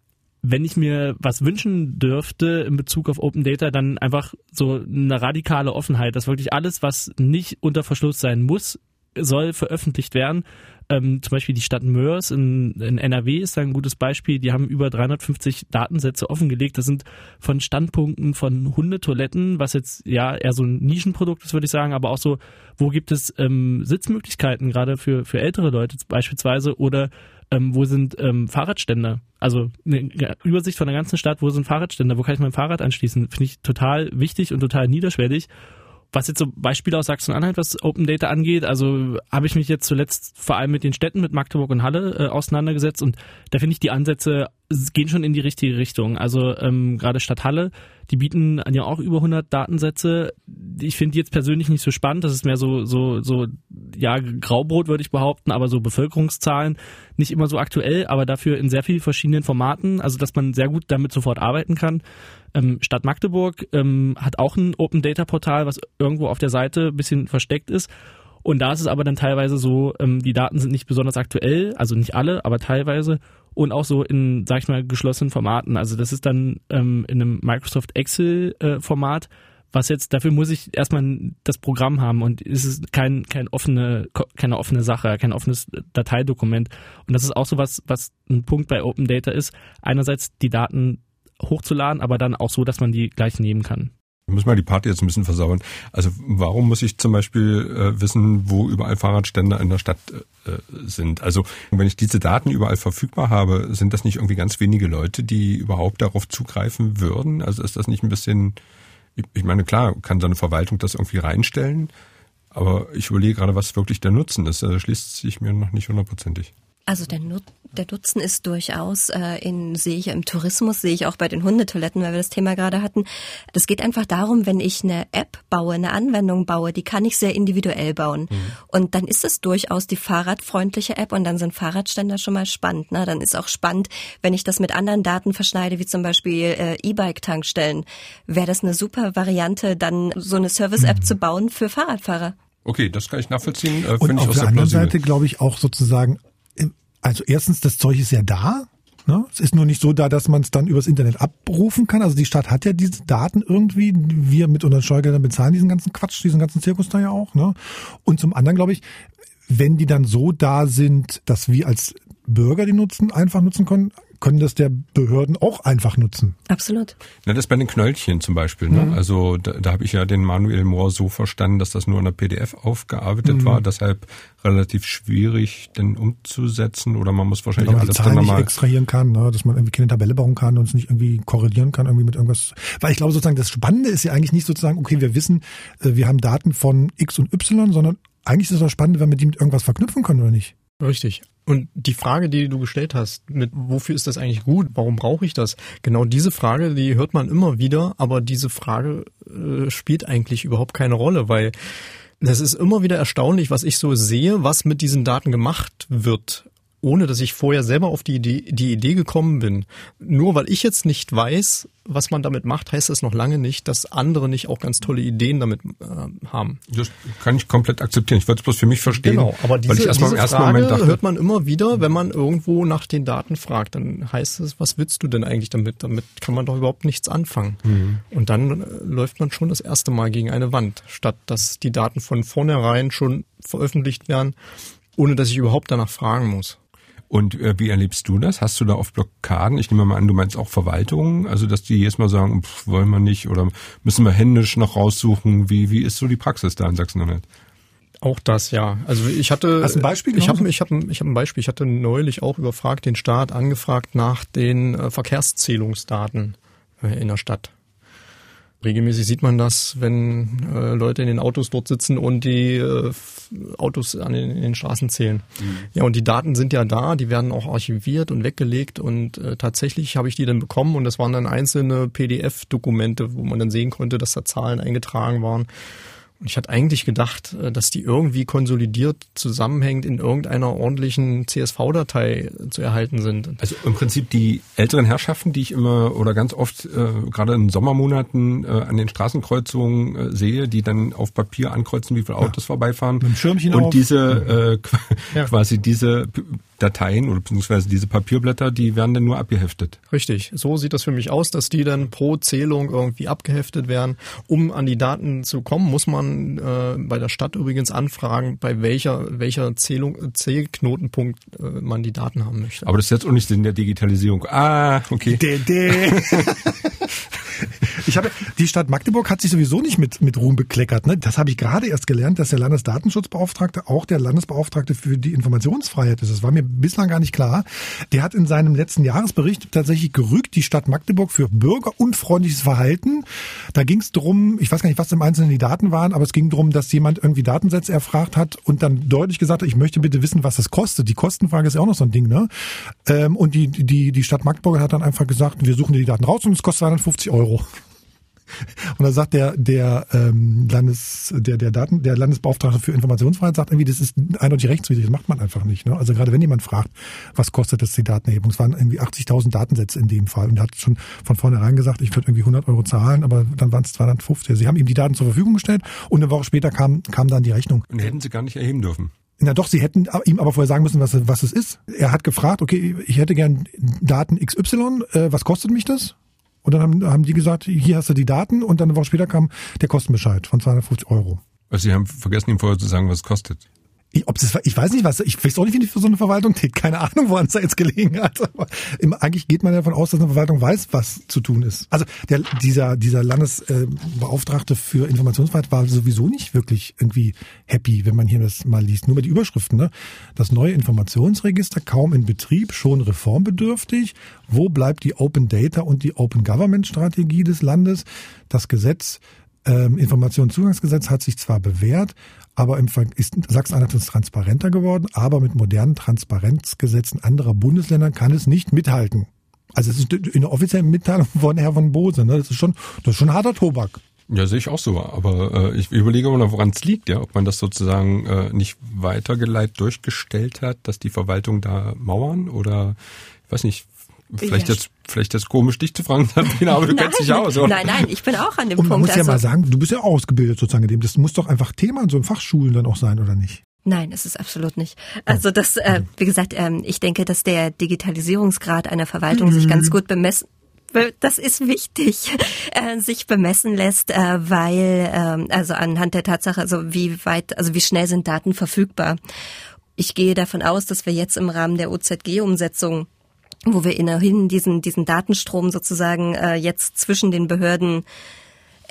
wenn ich mir was wünschen dürfte in Bezug auf Open Data, dann einfach so eine radikale Offenheit, dass wirklich alles, was nicht unter Verschluss sein muss, soll veröffentlicht werden. Ähm, zum Beispiel die Stadt Mörs in, in NRW ist da ein gutes Beispiel. Die haben über 350 Datensätze offengelegt. Das sind von Standpunkten von Hundetoiletten, was jetzt ja eher so ein Nischenprodukt ist, würde ich sagen, aber auch so, wo gibt es ähm, Sitzmöglichkeiten, gerade für, für ältere Leute beispielsweise, oder ähm, wo sind ähm, Fahrradständer? Also eine Übersicht von der ganzen Stadt, wo sind Fahrradständer, wo kann ich mein Fahrrad anschließen? Finde ich total wichtig und total niederschwellig. Was jetzt so Beispiele aus Sachsen-Anhalt, was Open Data angeht, also habe ich mich jetzt zuletzt vor allem mit den Städten, mit Magdeburg und Halle äh, auseinandergesetzt und da finde ich die Ansätze gehen schon in die richtige Richtung. Also ähm, gerade Stadt Halle, die bieten ja auch über 100 Datensätze. Ich finde die jetzt persönlich nicht so spannend. Das ist mehr so so so ja Graubrot würde ich behaupten, aber so Bevölkerungszahlen nicht immer so aktuell, aber dafür in sehr vielen verschiedenen Formaten. Also dass man sehr gut damit sofort arbeiten kann. Ähm, Stadt Magdeburg ähm, hat auch ein Open Data Portal, was irgendwo auf der Seite ein bisschen versteckt ist. Und da ist es aber dann teilweise so, ähm, die Daten sind nicht besonders aktuell, also nicht alle, aber teilweise und auch so in, sag ich mal, geschlossenen Formaten. Also das ist dann ähm, in einem Microsoft Excel äh, was jetzt, dafür muss ich erstmal das Programm haben und es ist kein, kein offene, keine offene Sache, kein offenes Dateidokument. Und das ist auch so was, was ein Punkt bei Open Data ist. Einerseits die Daten hochzuladen, aber dann auch so, dass man die gleich nehmen kann. Muss mal die Party jetzt ein bisschen versauern. Also warum muss ich zum Beispiel äh, wissen, wo überall Fahrradständer in der Stadt äh, sind? Also wenn ich diese Daten überall verfügbar habe, sind das nicht irgendwie ganz wenige Leute, die überhaupt darauf zugreifen würden? Also ist das nicht ein bisschen, ich meine, klar, kann so eine Verwaltung das irgendwie reinstellen, aber ich überlege gerade, was wirklich der Nutzen ist. Das schließt sich mir noch nicht hundertprozentig. Also der, Nut der Nutzen ist durchaus, äh, in, sehe ich im Tourismus, sehe ich auch bei den Hundetoiletten, weil wir das Thema gerade hatten. Das geht einfach darum, wenn ich eine App baue, eine Anwendung baue, die kann ich sehr individuell bauen. Mhm. Und dann ist es durchaus die fahrradfreundliche App und dann sind Fahrradständer schon mal spannend. Ne? Dann ist auch spannend, wenn ich das mit anderen Daten verschneide, wie zum Beispiel äh, E-Bike-Tankstellen. Wäre das eine super Variante, dann so eine Service-App mhm. zu bauen für Fahrradfahrer. Okay, das kann ich nachvollziehen. Äh, und auf der anderen Seite glaube ich auch sozusagen also erstens, das Zeug ist ja da. Ne? Es ist nur nicht so da, dass man es dann übers Internet abrufen kann. Also die Stadt hat ja diese Daten irgendwie. Wir mit unseren Steuergeldern bezahlen diesen ganzen Quatsch, diesen ganzen Zirkus da ja auch. Ne? Und zum anderen glaube ich, wenn die dann so da sind, dass wir als Bürger die nutzen, einfach nutzen können, können das der Behörden auch einfach nutzen. Absolut. Na, das bei den Knöllchen zum Beispiel. Ne? Mhm. Also da, da habe ich ja den Manuel Mohr so verstanden, dass das nur in der PDF aufgearbeitet mhm. war, deshalb relativ schwierig denn umzusetzen oder man muss wahrscheinlich alles dann nochmal extrahieren kann, ne? dass man irgendwie keine Tabelle bauen kann und es nicht irgendwie korrelieren kann irgendwie mit irgendwas. Weil ich glaube sozusagen das Spannende ist ja eigentlich nicht sozusagen, okay, wir wissen, äh, wir haben Daten von X und Y, sondern eigentlich ist es das Spannende, wenn wir die mit irgendwas verknüpfen können oder nicht. Richtig. Und die Frage, die du gestellt hast, mit wofür ist das eigentlich gut? Warum brauche ich das? Genau diese Frage, die hört man immer wieder, aber diese Frage äh, spielt eigentlich überhaupt keine Rolle, weil Das ist immer wieder erstaunlich, was ich so sehe, was mit diesen Daten gemacht wird ohne dass ich vorher selber auf die, die, die Idee gekommen bin. Nur weil ich jetzt nicht weiß, was man damit macht, heißt das noch lange nicht, dass andere nicht auch ganz tolle Ideen damit äh, haben. Das kann ich komplett akzeptieren. Ich wollte es bloß für mich verstehen. Genau, aber diese, weil ich erst diese im ersten Frage Moment dachte, hört man immer wieder, wenn man irgendwo nach den Daten fragt. Dann heißt es, was willst du denn eigentlich damit? Damit kann man doch überhaupt nichts anfangen. Mhm. Und dann äh, läuft man schon das erste Mal gegen eine Wand, statt dass die Daten von vornherein schon veröffentlicht werden, ohne dass ich überhaupt danach fragen muss. Und äh, wie erlebst du das? Hast du da oft Blockaden? Ich nehme mal an, du meinst auch Verwaltungen, also dass die jedes Mal sagen, pff, wollen wir nicht oder müssen wir händisch noch raussuchen. Wie, wie ist so die Praxis da in Sachsen-Anhalt? Auch das, ja. Also ich hatte. Hast du ein Beispiel? Ich habe ich hab, ich hab ein Beispiel. Ich hatte neulich auch überfragt, den Staat angefragt nach den äh, Verkehrszählungsdaten äh, in der Stadt. Regelmäßig sieht man das, wenn äh, Leute in den Autos dort sitzen und die äh, Autos an den, in den Straßen zählen. Mhm. Ja, und die Daten sind ja da, die werden auch archiviert und weggelegt und äh, tatsächlich habe ich die dann bekommen und das waren dann einzelne PDF-Dokumente, wo man dann sehen konnte, dass da Zahlen eingetragen waren. Und ich hatte eigentlich gedacht, äh, dass die irgendwie konsolidiert zusammenhängend in irgendeiner ordentlichen CSV-Datei zu erhalten sind. Also im Prinzip die älteren Herrschaften, die ich immer oder ganz oft äh, gerade in Sommermonaten äh, an den Straßenkreuzungen äh, sehe, die dann auf Papier ankreuzen, wie viele Autos ja. vorbeifahren. Mit dem Schirmchen und auf. diese äh, ja. quasi diese Dateien oder beziehungsweise diese Papierblätter, die werden dann nur abgeheftet. Richtig. So sieht das für mich aus, dass die dann pro Zählung irgendwie abgeheftet werden. Um an die Daten zu kommen, muss man äh, bei der Stadt übrigens anfragen, bei welcher welcher Zählung, Zählknotenpunkt äh, man die Daten haben möchte. Aber das ist jetzt auch nicht in der Digitalisierung. Ah, okay. De, de. Ich habe die Stadt Magdeburg hat sich sowieso nicht mit mit Ruhm bekleckert. Ne? Das habe ich gerade erst gelernt, dass der Landesdatenschutzbeauftragte auch der Landesbeauftragte für die Informationsfreiheit ist. Das war mir bislang gar nicht klar. Der hat in seinem letzten Jahresbericht tatsächlich gerügt die Stadt Magdeburg für bürgerunfreundliches Verhalten. Da ging es darum, ich weiß gar nicht, was im Einzelnen die Daten waren, aber es ging darum, dass jemand irgendwie Datensätze erfragt hat und dann deutlich gesagt hat, ich möchte bitte wissen, was das kostet. Die Kostenfrage ist ja auch noch so ein Ding, ne? Ähm, und die die die Stadt Magdeburg hat dann einfach gesagt, wir suchen dir die Daten raus und es kostet 250 Euro. Und dann sagt der, der ähm, Landes, der, der Daten, der Landesbeauftragte für Informationsfreiheit sagt irgendwie, das ist eindeutig rechtswidrig, das macht man einfach nicht. Ne? Also gerade wenn jemand fragt, was kostet das die Datenerhebung? Es waren irgendwie 80.000 Datensätze in dem Fall und er hat schon von vornherein gesagt, ich würde irgendwie 100 Euro zahlen, aber dann waren es 250. Sie haben ihm die Daten zur Verfügung gestellt und eine Woche später kam, kam dann die Rechnung. Und hätten sie gar nicht erheben dürfen. Na doch, sie hätten ihm aber vorher sagen müssen, was, was es ist. Er hat gefragt, okay, ich hätte gern Daten XY, äh, was kostet mich das? Und dann haben, haben die gesagt, hier hast du die Daten und dann eine Woche später kam der Kostenbescheid von 250 Euro. Also Sie haben vergessen, ihm vorher zu sagen, was es kostet. Ich, ob das, ich weiß nicht, was, ich weiß auch nicht, wie die für so eine Verwaltung tätigt. Keine Ahnung, woran es da jetzt gelegen hat. Aber im, eigentlich geht man davon aus, dass eine Verwaltung weiß, was zu tun ist. Also der, dieser, dieser Landesbeauftragte für Informationsfreiheit war sowieso nicht wirklich irgendwie happy, wenn man hier das mal liest. Nur die Überschriften, ne? Das neue Informationsregister kaum in Betrieb, schon reformbedürftig. Wo bleibt die Open Data und die Open Government Strategie des Landes? Das Gesetz ähm, Informationszugangsgesetz hat sich zwar bewährt, aber im Ver ist Sachsen-Anhalt transparenter geworden, aber mit modernen Transparenzgesetzen anderer Bundesländer kann es nicht mithalten. Also es ist in der offiziellen Mitteilung von Herr von Bose, ne? das ist schon, das ist schon harter Tobak. Ja, sehe ich auch so. Aber äh, ich überlege immer noch, woran es liegt, ja, ob man das sozusagen äh, nicht weitergeleitet durchgestellt hat, dass die Verwaltung da mauern oder ich weiß nicht, Vielleicht ja. jetzt, vielleicht jetzt komisch, dich zu fragen, Sabrina, aber du nein, kennst dich aus, oder? Nein, nein, ich bin auch an dem Und Punkt. man muss ja also, mal sagen, du bist ja ausgebildet sozusagen in dem. Das muss doch einfach Thema in so einem Fachschulen dann auch sein, oder nicht? Nein, es ist absolut nicht. Also das, äh, wie gesagt, ähm, ich denke, dass der Digitalisierungsgrad einer Verwaltung mhm. sich ganz gut bemessen das ist wichtig, äh, sich bemessen lässt, äh, weil ähm, also anhand der Tatsache, also wie weit, also wie schnell sind Daten verfügbar. Ich gehe davon aus, dass wir jetzt im Rahmen der OZG-Umsetzung wo wir innerhin diesen, diesen Datenstrom sozusagen äh, jetzt zwischen den Behörden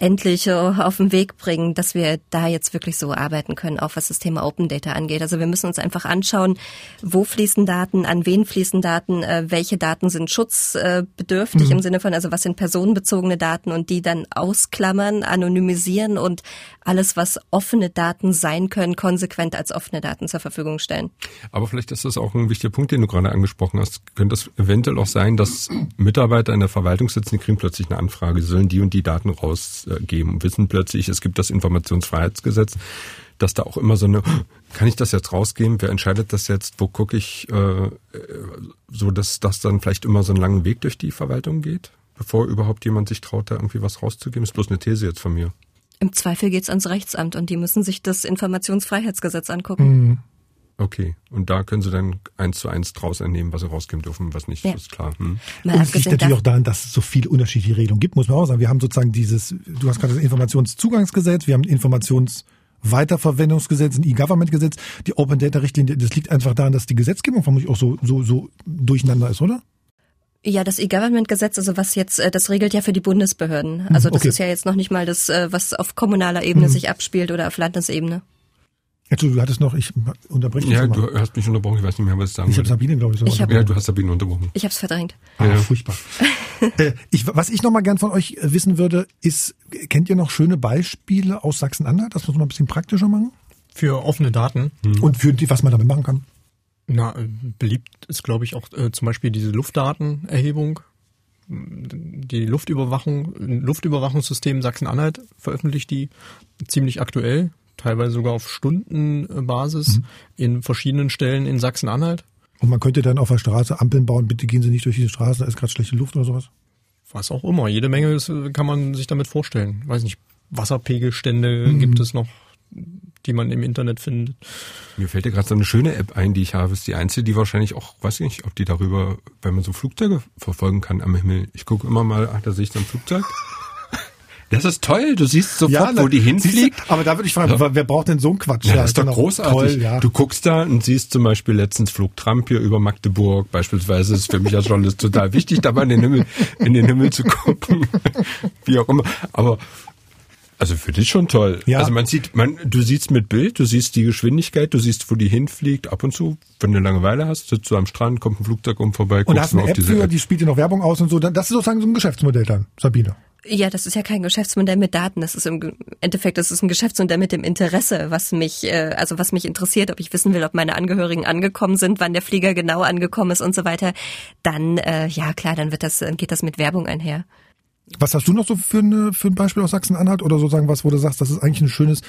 endlich äh, auf den Weg bringen, dass wir da jetzt wirklich so arbeiten können, auch was das Thema Open Data angeht. Also wir müssen uns einfach anschauen, wo fließen Daten, an wen fließen Daten, äh, welche Daten sind schutzbedürftig mhm. im Sinne von, also was sind personenbezogene Daten und die dann ausklammern, anonymisieren und alles, was offene Daten sein können, konsequent als offene Daten zur Verfügung stellen. Aber vielleicht ist das auch ein wichtiger Punkt, den du gerade angesprochen hast. Könnte es eventuell auch sein, dass Mitarbeiter in der Verwaltung sitzen, die kriegen plötzlich eine Anfrage, sollen die und die Daten raus rausgeben, wissen plötzlich, es gibt das Informationsfreiheitsgesetz, dass da auch immer so eine, kann ich das jetzt rausgeben? Wer entscheidet das jetzt? Wo gucke ich, äh, so dass das dann vielleicht immer so einen langen Weg durch die Verwaltung geht, bevor überhaupt jemand sich traut, da irgendwie was rauszugeben? Ist bloß eine These jetzt von mir. Im Zweifel geht's ans Rechtsamt und die müssen sich das Informationsfreiheitsgesetz angucken. Mhm. Okay, und da können Sie dann eins zu eins draus entnehmen, was Sie rausgeben dürfen, was nicht, Ja. ist klar. Hm. Mal Und es liegt natürlich auch daran, dass es so viele unterschiedliche Regelungen gibt, muss man auch sagen. Wir haben sozusagen dieses, du hast gerade das Informationszugangsgesetz, wir haben ein Informationsweiterverwendungsgesetz, ein E-Government-Gesetz, die Open Data Richtlinie, das liegt einfach daran, dass die Gesetzgebung vermutlich auch so, so, so durcheinander ist, oder? Ja, das E-Government-Gesetz, also was jetzt, äh, das regelt ja für die Bundesbehörden. Also das okay. ist ja jetzt noch nicht mal das, äh, was auf kommunaler Ebene sich abspielt oder auf Landesebene. Entschuldigung, du hattest noch, ich unterbreche dich Ja, mal. du hast mich unterbrochen, ich weiß nicht mehr, was ich sagen Ich habe. Sabine, glaube ich, so Ich hab- Ja, du hast Sabine unterbrochen. Ich habe es verdrängt. Ah, furchtbar. äh, ich, was ich noch mal gern von euch äh, wissen würde, ist, kennt ihr noch schöne Beispiele aus Sachsen-Anhalt? Das muss man ein bisschen praktischer machen. Für offene Daten. Und für die, was man damit machen kann. Na, äh, beliebt ist, glaube ich, auch äh, zum Beispiel diese Luftdatenerhebung. Die Luftüberwachung, ein Luftüberwachungssystem Sachsen-Anhalt veröffentlicht die ziemlich aktuell, teilweise sogar auf Stundenbasis in verschiedenen Stellen in Sachsen-Anhalt. Und man könnte dann auf der Straße Ampeln bauen, bitte gehen Sie nicht durch diese Straße, da ist gerade schlechte Luft oder sowas. Was auch immer. Jede Menge ist, äh, kann man sich damit vorstellen. Weiß nicht, Wasserpegelstände gibt es noch, die man im Internet findet. Mir fällt ja gerade so eine schöne App ein, die ich habe. Ist die einzige, die wahrscheinlich auch, weiß ich nicht, ob die darüber, weil man so Flugzeuge verfolgen kann am Himmel. Ich gucke immer mal, ach, da sehe ich so ein Flugzeug. Das ist toll, du siehst sofort, wo die hinfliegt. du? Aber da würde ich fragen, Ja. wer braucht denn so einen Quatsch? Ja, das ist doch genau. großartig. Toll, ja. Du guckst da und siehst zum Beispiel letztens flog Trump hier über Magdeburg. Beispielsweise ist für mich als Journalist total wichtig, da mal in den Himmel, in den Himmel zu gucken. Wie auch immer. Aber also für dich schon toll. Ja. Also man sieht, man, du siehst mit Bild, du siehst die Geschwindigkeit, du siehst, wo die hinfliegt. Ab und zu, wenn du Langeweile hast, sitzt du am Strand, kommt ein Flugzeug um vorbei, und guckst hast du mal eine auf App diese für, App. die spielt dir noch Werbung aus und so. Das ist sozusagen so ein Geschäftsmodell dann, Sabine. Ja, das ist ja kein Geschäftsmodell mit Daten. Das ist im Endeffekt, das ist ein Geschäftsmodell mit dem Interesse, was mich, äh, also was mich interessiert, ob ich wissen will, ob meine Angehörigen angekommen sind, wann der Flieger genau angekommen ist und so weiter. Dann, äh, ja klar, dann wird das, dann geht das mit Werbung einher. Was hast du noch so für, eine, für ein Beispiel aus Sachsen-Anhalt oder sozusagen was, wo du sagst, das ist eigentlich ein schönes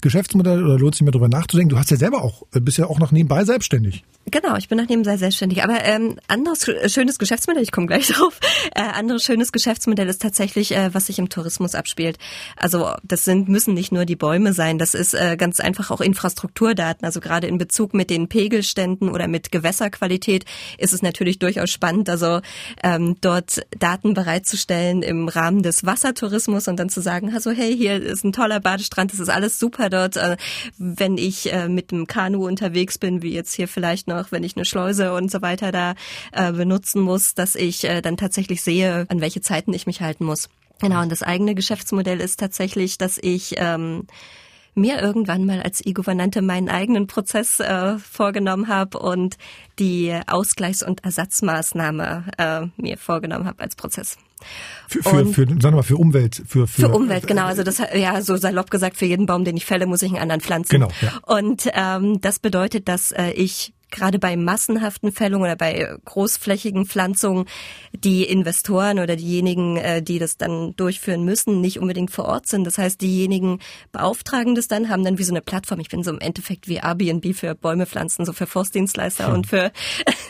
Geschäftsmodell oder lohnt sich mehr drüber nachzudenken? Du hast ja selber auch, äh, bist ja auch noch nebenbei selbstständig. Genau, ich bin nach nebenbei selbstständig. Aber ähm, anderes sch- schönes Geschäftsmodell, ich komme gleich drauf, äh, anderes schönes Geschäftsmodell ist tatsächlich, äh, was sich im Tourismus abspielt. Also das sind müssen nicht nur die Bäume sein, das ist äh, ganz einfach auch Infrastrukturdaten. Also gerade in Bezug mit den Pegelständen oder mit Gewässerqualität ist es natürlich durchaus spannend, also ähm, dort Daten bereitzustellen im Rahmen des Wassertourismus und dann zu sagen, also hey, hier ist ein toller Badestrand, das ist alles super dort. Äh, wenn ich äh, mit dem Kanu unterwegs bin, wie jetzt hier vielleicht noch, wenn ich eine Schleuse und so weiter da äh, benutzen muss, dass ich dann tatsächlich sehe, an welche Zeiten ich mich halten muss. Genau, und das eigene Geschäftsmodell ist tatsächlich, dass ich ähm, mir irgendwann mal als E-Gouvernante meinen eigenen Prozess äh, vorgenommen habe und die Ausgleichs- und Ersatzmaßnahme äh, mir vorgenommen habe als Prozess. Für, für, Und- für sagen wir mal, für Umwelt, für, für, Für Umwelt, genau. Also das ja so salopp gesagt, für jeden Baum, den ich fälle, muss ich einen anderen pflanzen. Genau, ja. Und ähm, das bedeutet, dass äh, ich gerade bei massenhaften Fällungen oder bei großflächigen Pflanzungen die Investoren oder diejenigen, äh, die das dann durchführen müssen, nicht unbedingt vor Ort sind. Das heißt, diejenigen beauftragen das dann, haben dann wie so eine Plattform. Ich bin so im Endeffekt wie Airbnb für Bäume pflanzen, so für Forstdienstleister und für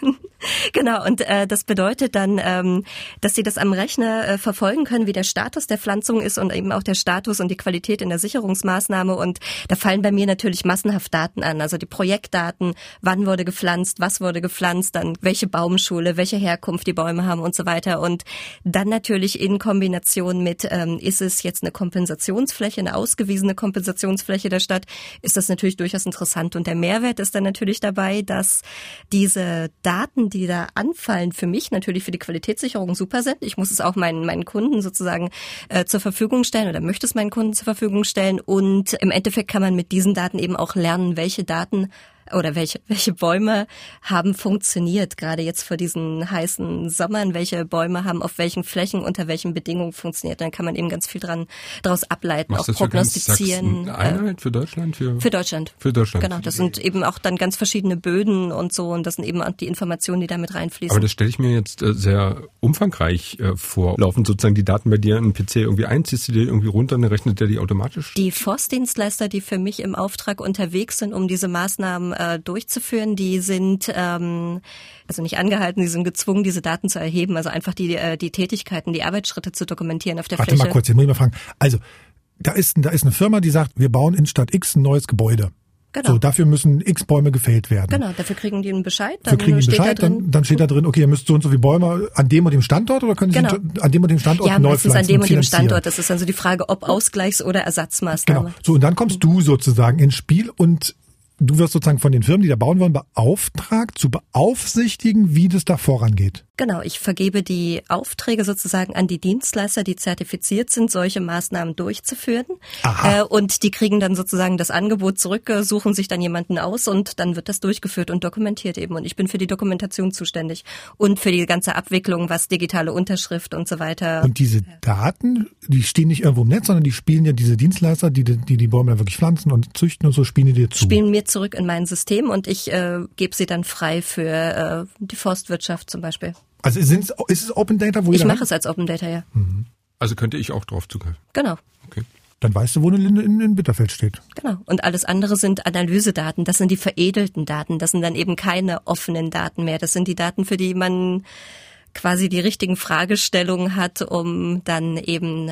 genau. Und äh, das bedeutet dann, ähm, dass sie das am Rechner äh, verfolgen können, wie der Status der Pflanzung ist und eben auch der Status und die Qualität in der Sicherungsmaßnahme. Und da fallen bei mir natürlich massenhaft Daten an, also die Projektdaten, wann wurde gepflanzt, was wurde gepflanzt, dann welche Baumschule, welche Herkunft die Bäume haben und so weiter. Und dann natürlich in Kombination mit, ähm, ist es jetzt eine Kompensationsfläche, eine ausgewiesene Kompensationsfläche der Stadt, ist das natürlich durchaus interessant. Und der Mehrwert ist dann natürlich dabei, dass diese Daten, die da anfallen, für mich natürlich für die Qualitätssicherung super sind. Ich muss es auch meinen, meinen Kunden sozusagen äh, zur Verfügung stellen oder möchte es meinen Kunden zur Verfügung stellen. Und im Endeffekt kann man mit diesen Daten eben auch lernen, welche Daten oder welche, welche Bäume haben funktioniert, gerade jetzt vor diesen heißen Sommern, welche Bäume haben auf welchen Flächen unter welchen Bedingungen funktioniert. Dann kann man eben ganz viel dran daraus ableiten, Machst auch das für prognostizieren. Sachsen Einheit für Deutschland? Für, Für Deutschland. Für Deutschland. Genau, das sind eben auch dann ganz verschiedene Böden und so und das sind eben auch die Informationen, die damit reinfließen. Aber das stelle ich mir jetzt äh, sehr umfangreich äh, vor. Laufen sozusagen die Daten bei dir in den PC irgendwie ein, ziehst du die irgendwie runter und dann rechnet der die automatisch? Die Forstdienstleister, die für mich im Auftrag unterwegs sind, um diese Maßnahmen äh, durchzuführen, die sind ähm, also nicht angehalten, sie sind gezwungen, diese Daten zu erheben, also einfach die, äh, die Tätigkeiten, die Arbeitsschritte zu dokumentieren auf der Warte Fläche. mal kurz, jetzt muss ich mal fragen. Also, da ist, da ist eine Firma, die sagt, wir bauen in Stadt X ein neues Gebäude. Genau. So, dafür müssen X Bäume gefällt werden. Genau, dafür kriegen die einen Bescheid. Dafür Dann kriegen die steht Bescheid, da drin, dann, dann steht da drin, okay, ihr müsst so und so viele Bäume an dem und dem Standort oder können Sie Genau. an dem und dem Standort ja, neu meistens pflanzen an dem und dem? Standort. Das ist also die Frage, ob Ausgleichs- oder Ersatzmaßnahme. Genau. So, und dann kommst du sozusagen ins Spiel und du wirst sozusagen von den Firmen, die da bauen wollen, beauftragt, zu beaufsichtigen, wie das da vorangeht. Genau, ich vergebe die Aufträge sozusagen an die Dienstleister, die zertifiziert sind, solche Maßnahmen durchzuführen. Aha. Äh, und die kriegen dann sozusagen das Angebot zurück, äh, suchen sich dann jemanden aus und dann wird das durchgeführt und dokumentiert eben. Und ich bin für die Dokumentation zuständig und für die ganze Abwicklung, was digitale Unterschrift und so weiter. Und diese Daten, die stehen nicht irgendwo im Netz, sondern die spielen ja diese Dienstleister, die die, die, Bäume dann wirklich pflanzen und züchten und so, spielen die dir zu. spielen mir zurück in mein System und ich äh, gebe sie dann frei für äh, die Forstwirtschaft zum Beispiel. Also sind's, ist es Open Data, wo Ich mache es als Open Data, ja. Also könnte ich auch drauf zugreifen. Genau. Okay. Dann weißt du, wo eine Linde in, in Bitterfeld steht. Genau. Und alles andere sind Analysedaten. Das sind die veredelten Daten. Das sind dann eben keine offenen Daten mehr. Das sind die Daten, für die man quasi die richtigen Fragestellungen hat, um dann eben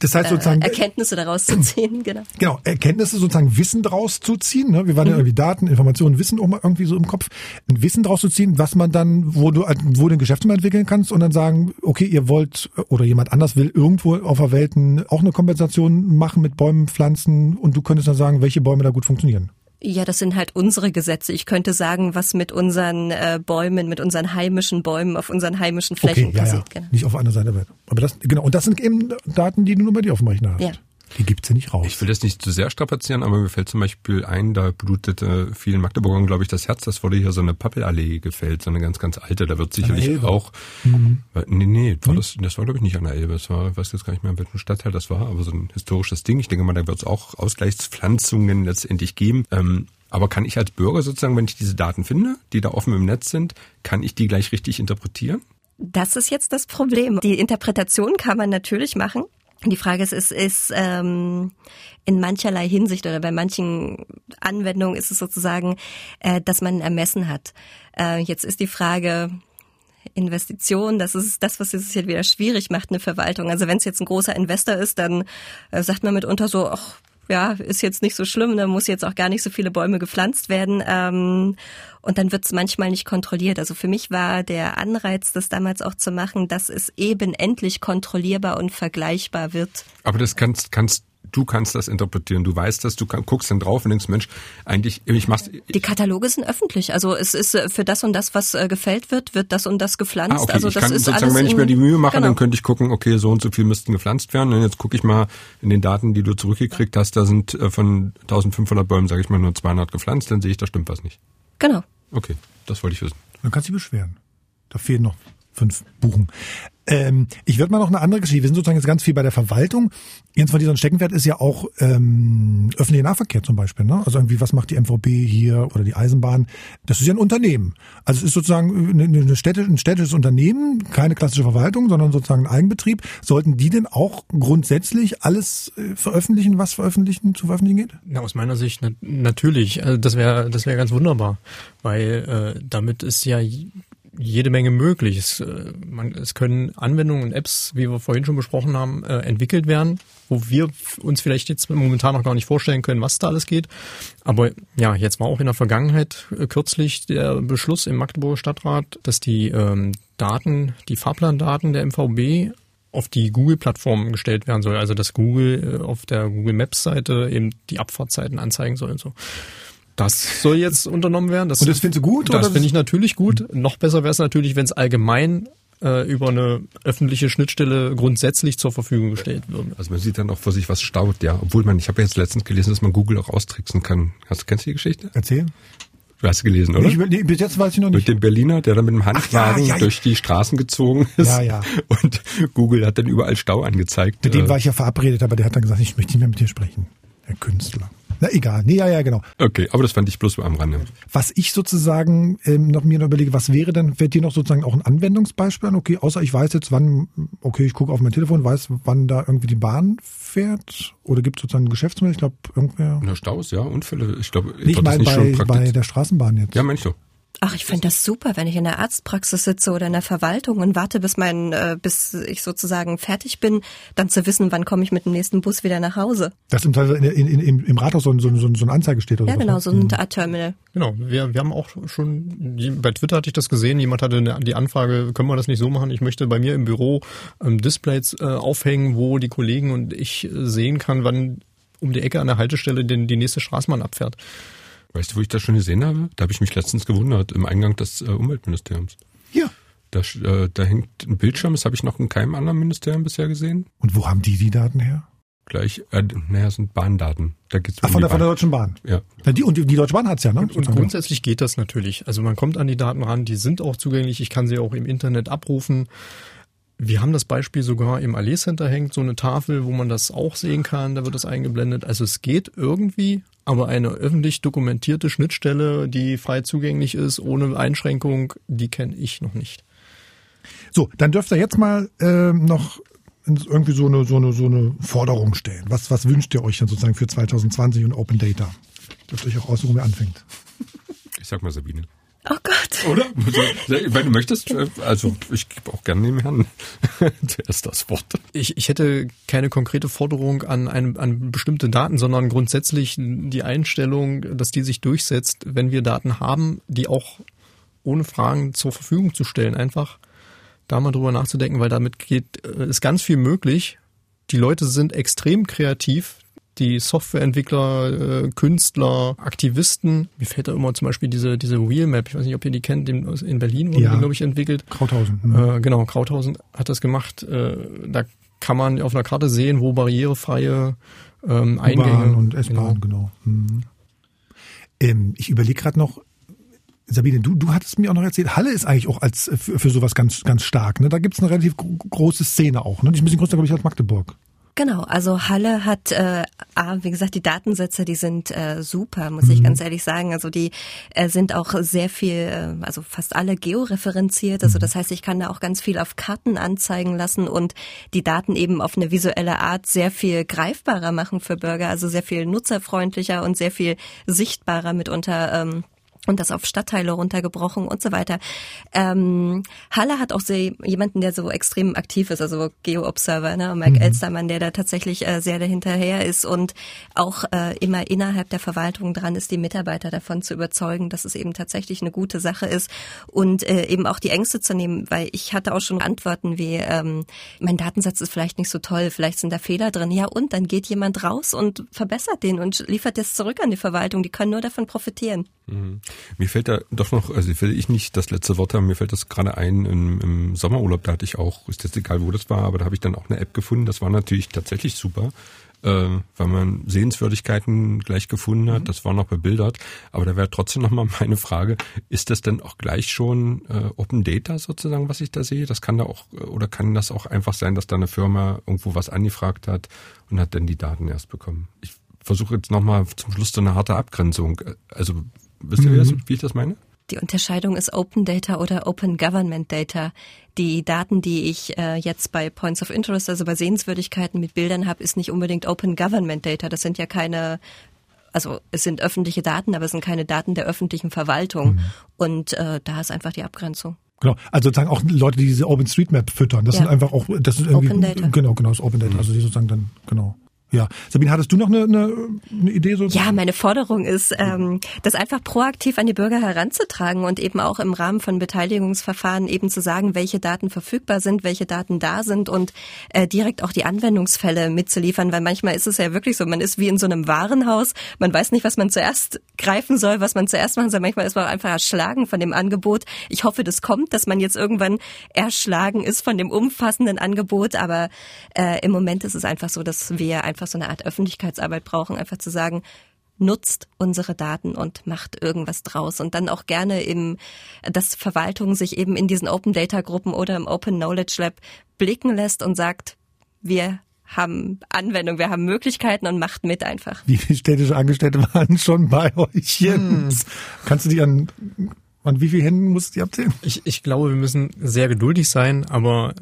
Das heißt äh, sozusagen, Erkenntnisse daraus zu ziehen. Genau. genau, Erkenntnisse sozusagen Wissen draus zu ziehen. Ne? Wir waren ja Mhm. irgendwie Daten, Informationen, Wissen auch mal irgendwie so im Kopf. Ein Wissen draus zu ziehen, was man dann, wo du, wo du ein Geschäftsmodell entwickeln kannst und dann sagen, okay, ihr wollt oder jemand anders will irgendwo auf der Welt auch eine Kompensation machen mit Bäumen, Pflanzen und du könntest dann sagen, welche Bäume da gut funktionieren. Ja, das sind halt unsere Gesetze. Ich könnte sagen, was mit unseren äh, Bäumen, mit unseren heimischen Bäumen auf unseren heimischen Flächen Okay, ja, ja. passiert. Genau. Nicht auf einer Seite der Welt. Aber das, genau. Und das sind eben Daten, die du nur bei dir auf dem Rechner hast. Ja. Die gibt's ja nicht raus. Ich will das nicht zu sehr strapazieren, aber mir fällt zum Beispiel ein, da blutete vielen Magdeburgern, glaube ich, das Herz. Das wurde hier so eine Pappelallee gefällt, so eine ganz, ganz alte. Da wird sicherlich auch. Äh, Nee, nee, war das, das war, glaube ich, nicht an der Elbe. Das war, ich weiß jetzt gar nicht mehr, in welchem Stadtteil das war, aber so ein historisches Ding. Ich denke mal, da wird es auch Ausgleichspflanzungen letztendlich geben. Ähm, aber kann ich als Bürger sozusagen, wenn ich diese Daten finde, die da offen im Netz sind, kann ich die gleich richtig interpretieren? Das ist jetzt das Problem. Die Interpretation kann man natürlich machen. Die Frage ist, es ist ähm, in mancherlei Hinsicht oder bei manchen Anwendungen ist es sozusagen, äh, dass man ein Ermessen hat. Äh, jetzt ist die Frage, Investition, das ist das, was es jetzt wieder schwierig macht, eine Verwaltung. Also wenn es jetzt ein großer Investor ist, dann äh, sagt man mitunter so, ach, ja, ist jetzt nicht so schlimm, da muss jetzt auch gar nicht so viele Bäume gepflanzt werden. Ähm, und dann wird es manchmal nicht kontrolliert. Also für mich war der Anreiz, das damals auch zu machen, dass es eben endlich kontrollierbar und vergleichbar wird. Aber das kannst, kannst, du kannst das interpretieren. Du weißt das, du kann, guckst dann drauf und denkst, Mensch, eigentlich, ich mach's. Die Kataloge sind öffentlich. Also es ist äh, für das und das, was äh, gefällt wird, wird das und das gepflanzt. Ah, okay. Also ich das kann ist sozusagen, alles wenn ich mir die Mühe mache, genau. dann könnte ich gucken, okay, so und so viel müssten gepflanzt werden. Und jetzt gucke ich mal in den Daten, die du zurückgekriegt hast, da sind äh, von 1500 Bäumen, sage ich mal, nur 200 gepflanzt, dann sehe ich, da stimmt was nicht. Genau. Okay, das wollte ich wissen. Dann kannst du dich beschweren. Da fehlen noch fünf Buchen. Ähm, ich würde mal noch eine andere Geschichte. Wir sind sozusagen jetzt ganz viel bei der Verwaltung. Jens von dieser Steckenpferd ist ja auch ähm, öffentlicher Nahverkehr zum Beispiel. Ne? Also irgendwie, was macht die MVB hier oder die Eisenbahn? Das ist ja ein Unternehmen. Also es ist sozusagen eine, eine Städte, ein städtisches Unternehmen, keine klassische Verwaltung, sondern sozusagen ein Eigenbetrieb. Sollten die denn auch grundsätzlich alles äh, veröffentlichen, was veröffentlichen zu veröffentlichen geht? Ja, aus meiner Sicht na natürlich. Also das wäre das wäre ganz wunderbar, weil äh, damit ist ja jede Menge möglich. Es, äh, man, es können Anwendungen und Apps, wie wir vorhin schon besprochen haben, äh, entwickelt werden, wo wir uns vielleicht jetzt momentan noch gar nicht vorstellen können, was da alles geht. Aber ja, jetzt war auch in der Vergangenheit äh, kürzlich der Beschluss im Magdeburger Stadtrat, dass die ähm, Daten, die Fahrplandaten der MVB auf die Google-Plattform gestellt werden soll. Also dass Google äh, auf der Google Maps-Seite eben die Abfahrtzeiten anzeigen soll und so. Das soll jetzt unternommen werden. Das, Und das findest du gut, oder Das finde ich natürlich gut. Noch besser wäre es natürlich, wenn es allgemein äh, über eine öffentliche Schnittstelle grundsätzlich zur Verfügung gestellt würde. Also man sieht dann auch vor sich, was staut, ja. Obwohl man, ich habe jetzt letztens gelesen, dass man Google auch austricksen kann. Hast, kennst du die Geschichte? Erzähl. Du hast gelesen, oder? Ich, nee, bis jetzt weiß ich noch nicht. Mit dem Berliner, der dann mit dem Handwagen ja, ja, durch die Straßen gezogen ist. Ja, ja. Und Google hat dann überall Stau angezeigt. Mit dem Äh, war ich ja verabredet, aber der hat dann gesagt, ich möchte nicht mehr mit dir sprechen. Herr Künstler. Na egal. Nee, ja, ja, genau. Okay, aber das fand ich bloß am Rande. Was ich sozusagen ähm, noch mir noch überlege, was wäre denn, fällt dir noch sozusagen auch ein Anwendungsbeispiel an? Okay, außer ich weiß jetzt, wann, okay, ich gucke auf mein Telefon, weiß, wann da irgendwie die Bahn fährt? Oder gibt es sozusagen ein Geschäftsmodell? Ich glaube, irgendwer. Na, Staus, ja, Unfälle. Ich glaube, Nee, ich meine bei, bei der Straßenbahn jetzt. Ja, Mensch, so. Ach, ich finde das super, wenn ich in der Arztpraxis sitze oder in der Verwaltung und warte, bis mein, äh, bis ich sozusagen fertig bin, dann zu wissen, wann komme ich mit dem nächsten Bus wieder nach Hause. Dass im, Teil in, in, im, im Rathaus so, ein- so, so, so eine Anzeige steht oder Ja, was, genau, ne? so ein Art-Terminal. Genau, wir, wir haben auch schon, bei Twitter hatte ich das gesehen, jemand hatte eine, die Anfrage, können wir das nicht so machen, ich möchte bei mir im Büro ähm, Displays äh, aufhängen, wo die Kollegen und ich äh, sehen kann, wann um die Ecke an der Haltestelle denn die nächste Straßenbahn abfährt. Weißt du, wo ich das schon gesehen habe? Da habe ich mich letztens gewundert, im Eingang des äh, Umweltministeriums. Ja. Da, äh, da hängt ein Bildschirm, das habe ich noch in keinem anderen Ministerium bisher gesehen. Und wo haben die die Daten her? Gleich, äh, naja, das sind Bahndaten. Da geht's Ach, um von der, von der Bahn. Deutschen Bahn. Ja. Na, die, und die, die Deutsche Bahn hat's ja, ne? Und grundsätzlich geht das natürlich. Also man kommt an die Daten ran, die sind auch zugänglich, ich kann sie auch im Internet abrufen. Wir haben das Beispiel sogar im Allee Center hängt so eine Tafel, wo man das auch sehen kann, da wird das eingeblendet. Also es geht irgendwie, aber eine öffentlich dokumentierte Schnittstelle, die frei zugänglich ist, ohne Einschränkung, die kenne ich noch nicht. So, dann dürft ihr jetzt mal ähm, noch irgendwie so eine, so eine, so eine Forderung stellen. Was, was wünscht ihr euch dann sozusagen für 2020 und Open Data? Dürft ihr euch auch aussuchen, wer anfängt. Ich sag mal Sabine. Oh Gott. Oder? Wenn du möchtest, äh, also ich gebe auch gerne dem Herrn zuerst das Wort. Ich, ich hätte keine konkrete Forderung an, ein, an bestimmte Daten, sondern grundsätzlich die Einstellung, dass die sich durchsetzt, wenn wir Daten haben, die auch ohne Fragen zur Verfügung zu stellen. Einfach da mal drüber nachzudenken, weil damit geht, äh, ist ganz viel möglich. Die Leute sind extrem kreativ. Die Softwareentwickler, äh, Künstler, Aktivisten. Mir fällt da immer zum Beispiel diese, diese Wheelmap, ich weiß nicht, ob ihr die kennt, in Berlin wurde Ja. die, glaube ich, entwickelt. Krauthausen. Mhm. Äh, genau, Krauthausen hat das gemacht. Äh, da kann man auf einer Karte sehen, wo barrierefreie ähm, Eingänge und S-Bahn, genau. Mhm. Ähm, ich überlege gerade noch, Sabine, du, du hattest mir auch noch erzählt, Halle ist eigentlich auch als für, für sowas ganz, ganz stark. Ne? Da gibt's eine relativ gro- große Szene auch. Ne? Die ist ein bisschen größer, glaube ich, als Magdeburg. Genau, also Halle hat, äh, wie gesagt, die Datensätze, die sind äh, super, muss ich ganz ehrlich sagen. Also die äh, sind auch sehr viel, äh, also fast alle georeferenziert. Also das heißt, ich kann da auch ganz viel auf Karten anzeigen lassen und die Daten eben auf eine visuelle Art sehr viel greifbarer machen für Bürger, also sehr viel nutzerfreundlicher und sehr viel sichtbarer mitunter. Ähm, und das auf Stadtteile runtergebrochen und so weiter. Ähm, Halle hat auch sehr, jemanden, der so extrem aktiv ist, also Geo-Observer, ne? Mike Elstermann, der da tatsächlich äh, sehr dahinterher ist und auch äh, immer innerhalb der Verwaltung dran ist, die Mitarbeiter davon zu überzeugen, dass es eben tatsächlich eine gute Sache ist und äh, eben auch die Ängste zu nehmen, weil ich hatte auch schon Antworten wie, ähm, mein Datensatz ist vielleicht nicht so toll, vielleicht sind da Fehler drin. Ja und, dann geht jemand raus und verbessert den und liefert das zurück an die Verwaltung, die können nur davon profitieren. Mir fällt da doch noch, also will ich nicht das letzte Wort haben, mir fällt das gerade ein, im, im Sommerurlaub, da hatte ich auch, ist jetzt egal, wo das war, aber da habe ich dann auch eine App gefunden, das war natürlich tatsächlich super, äh, weil man Sehenswürdigkeiten gleich gefunden hat, das war noch bebildert, aber da wäre trotzdem nochmal meine Frage, ist das denn auch gleich schon äh, Open Data sozusagen, was ich da sehe? Das kann da auch, äh, oder kann das auch einfach sein, dass da eine Firma irgendwo was angefragt hat und hat dann die Daten erst bekommen? Ich versuche jetzt nochmal zum Schluss so eine harte Abgrenzung, also Wisst ihr, wie, das, wie ich das meine? Die Unterscheidung ist Open Data oder Open Government Data. Die Daten, die ich äh, jetzt bei Points of Interest, also bei Sehenswürdigkeiten mit Bildern habe, ist nicht unbedingt Open Government Data. Das sind ja keine, also es sind öffentliche Daten, aber es sind keine Daten der öffentlichen Verwaltung. Mhm. Und äh, da ist einfach die Abgrenzung. Genau, also sozusagen auch Leute, die diese OpenStreetMap füttern, das Ja. sind einfach auch, das ist irgendwie, Open Data. genau, genau, das ist Open Data, also die sozusagen dann, genau. Ja, Sabine, hattest du noch eine, eine, eine Idee sozusagen? Ja, meine Forderung ist, ähm, das einfach proaktiv an die Bürger heranzutragen und eben auch im Rahmen von Beteiligungsverfahren eben zu sagen, welche Daten verfügbar sind, welche Daten da sind und äh, direkt auch die Anwendungsfälle mitzuliefern, weil manchmal ist es ja wirklich so, man ist wie in so einem Warenhaus, man weiß nicht, was man zuerst greifen soll, was man zuerst machen soll. Manchmal ist man auch einfach erschlagen von dem Angebot. Ich hoffe, das kommt, dass man jetzt irgendwann erschlagen ist von dem umfassenden Angebot, aber äh, im Moment ist es einfach so, dass wir einfach so eine Art Öffentlichkeitsarbeit brauchen, einfach zu sagen, nutzt unsere Daten und macht irgendwas draus und dann auch gerne im, dass Verwaltung sich eben in diesen Open Data Gruppen oder im Open Knowledge Lab blicken lässt und sagt, wir haben Anwendung, wir haben Möglichkeiten und macht mit einfach. Wie viele städtische Angestellte waren schon bei euch, Jens? Hm. Kannst du dich an, an wie viele Händen musst du die abzählen? Ich, ich glaube, wir müssen sehr geduldig sein, aber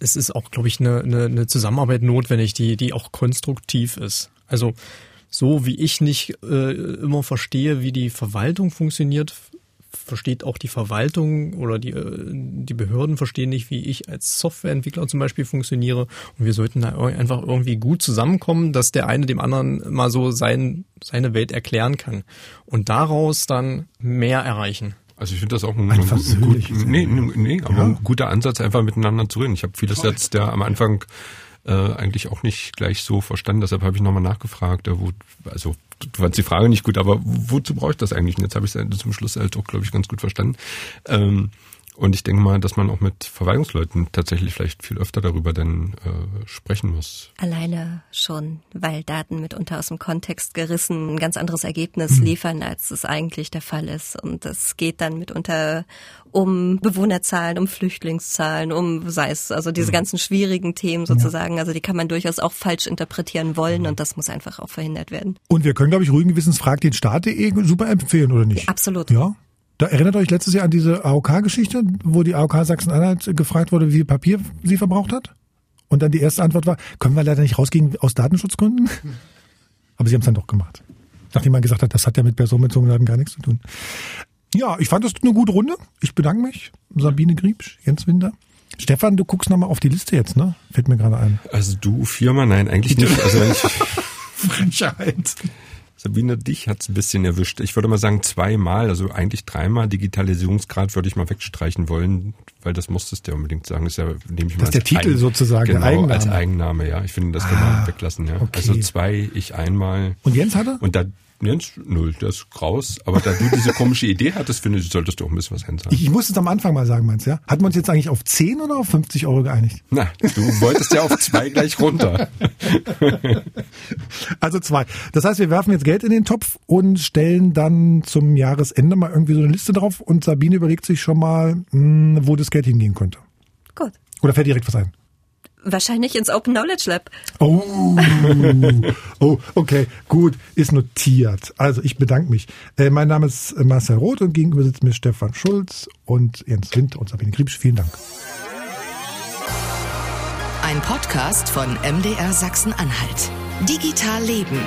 es ist auch, glaube ich, eine, eine, eine Zusammenarbeit notwendig, die, die auch konstruktiv ist. Also so wie ich nicht äh, immer verstehe, wie die Verwaltung funktioniert, versteht auch die Verwaltung oder die, äh, die Behörden verstehen nicht, wie ich als Softwareentwickler zum Beispiel funktioniere. Und wir sollten da einfach irgendwie gut zusammenkommen, dass der eine dem anderen mal so sein, seine Welt erklären kann. Und daraus dann mehr erreichen. Also ich finde das auch ein, ein, ein gut, nee, nee, aber ja. ein guter Ansatz, einfach miteinander zu reden. Ich habe vieles Toll. jetzt ja am Anfang äh, eigentlich auch nicht gleich so verstanden. Deshalb habe ich nochmal nachgefragt, äh, wo, also du fandst die Frage nicht gut, aber wozu brauche ich das eigentlich? Und jetzt habe ich es zum Schluss halt auch, glaube ich, ganz gut verstanden. Ähm, und ich denke mal, dass man auch mit Verwaltungsleuten tatsächlich vielleicht viel öfter darüber dann äh, sprechen muss. Alleine schon, weil Daten mitunter aus dem Kontext gerissen ein ganz anderes Ergebnis mhm. liefern, als es eigentlich der Fall ist. Und es geht dann mitunter um Bewohnerzahlen, um Flüchtlingszahlen, um sei es also diese mhm. ganzen schwierigen Themen sozusagen. Ja. Also die kann man durchaus auch falsch interpretieren wollen mhm. und das muss einfach auch verhindert werden. Und wir können, glaube ich, ruhigen Gewissens Frag den Staat.de super empfehlen, oder nicht? Ja, absolut. Ja. Da erinnert euch letztes Jahr an diese AOK-Geschichte, wo die AOK Sachsen-Anhalt gefragt wurde, wie viel Papier sie verbraucht hat? Und dann die erste Antwort war, können wir leider nicht rausgehen aus Datenschutzgründen? Aber sie haben es dann doch gemacht. Nachdem man gesagt hat, das hat ja mit personenbezogenen Daten gar nichts zu tun. Ja, ich fand das eine gute Runde. Ich bedanke mich. Sabine Griebsch, Jens Winder. Stefan, du guckst nochmal auf die Liste jetzt, ne? Fällt mir gerade ein. Also du viermal, nein, eigentlich nicht. Also wenn ich Frechheit. Sabine, dich hat's ein bisschen erwischt. Ich würde mal sagen zweimal, also eigentlich dreimal Digitalisierungsgrad würde ich mal wegstreichen wollen, weil das musstest du ja unbedingt sagen. Das ist ja, nehme ich mal das ist der Titel Eigen, sozusagen, genau, der Eigenname. als Eigenname, ja. Ich finde, das kann man ah, weglassen, ja. Okay. Also zwei, ich einmal. Und Jens hatte? Und da Jens, null, der ist raus. Aber da du diese komische Idee hattest, finde ich, solltest du auch ein bisschen was sagen. Ich muss es am Anfang mal sagen, meinst du, ja? Hatten wir uns jetzt eigentlich auf 10 oder auf 50 Euro geeinigt? Na, du wolltest ja auf zwei gleich runter. also zwei. Das heißt, wir werfen jetzt Geld in den Topf und stellen dann zum Jahresende mal irgendwie so eine Liste drauf und Sabine überlegt sich schon mal, mh, hm, wo das Geld hingehen könnte. Gut. Oder fällt direkt was ein? Wahrscheinlich ins Open Knowledge Lab. Oh, oh, okay, gut, ist notiert. Also ich bedanke mich. Äh, mein Name ist Marcel Roth und gegenüber sitzt mir Stefan Schulz und Jens Wind und Sabine Kriebsch. Vielen Dank. Ein Podcast von MDR Sachsen-Anhalt. Digital Leben.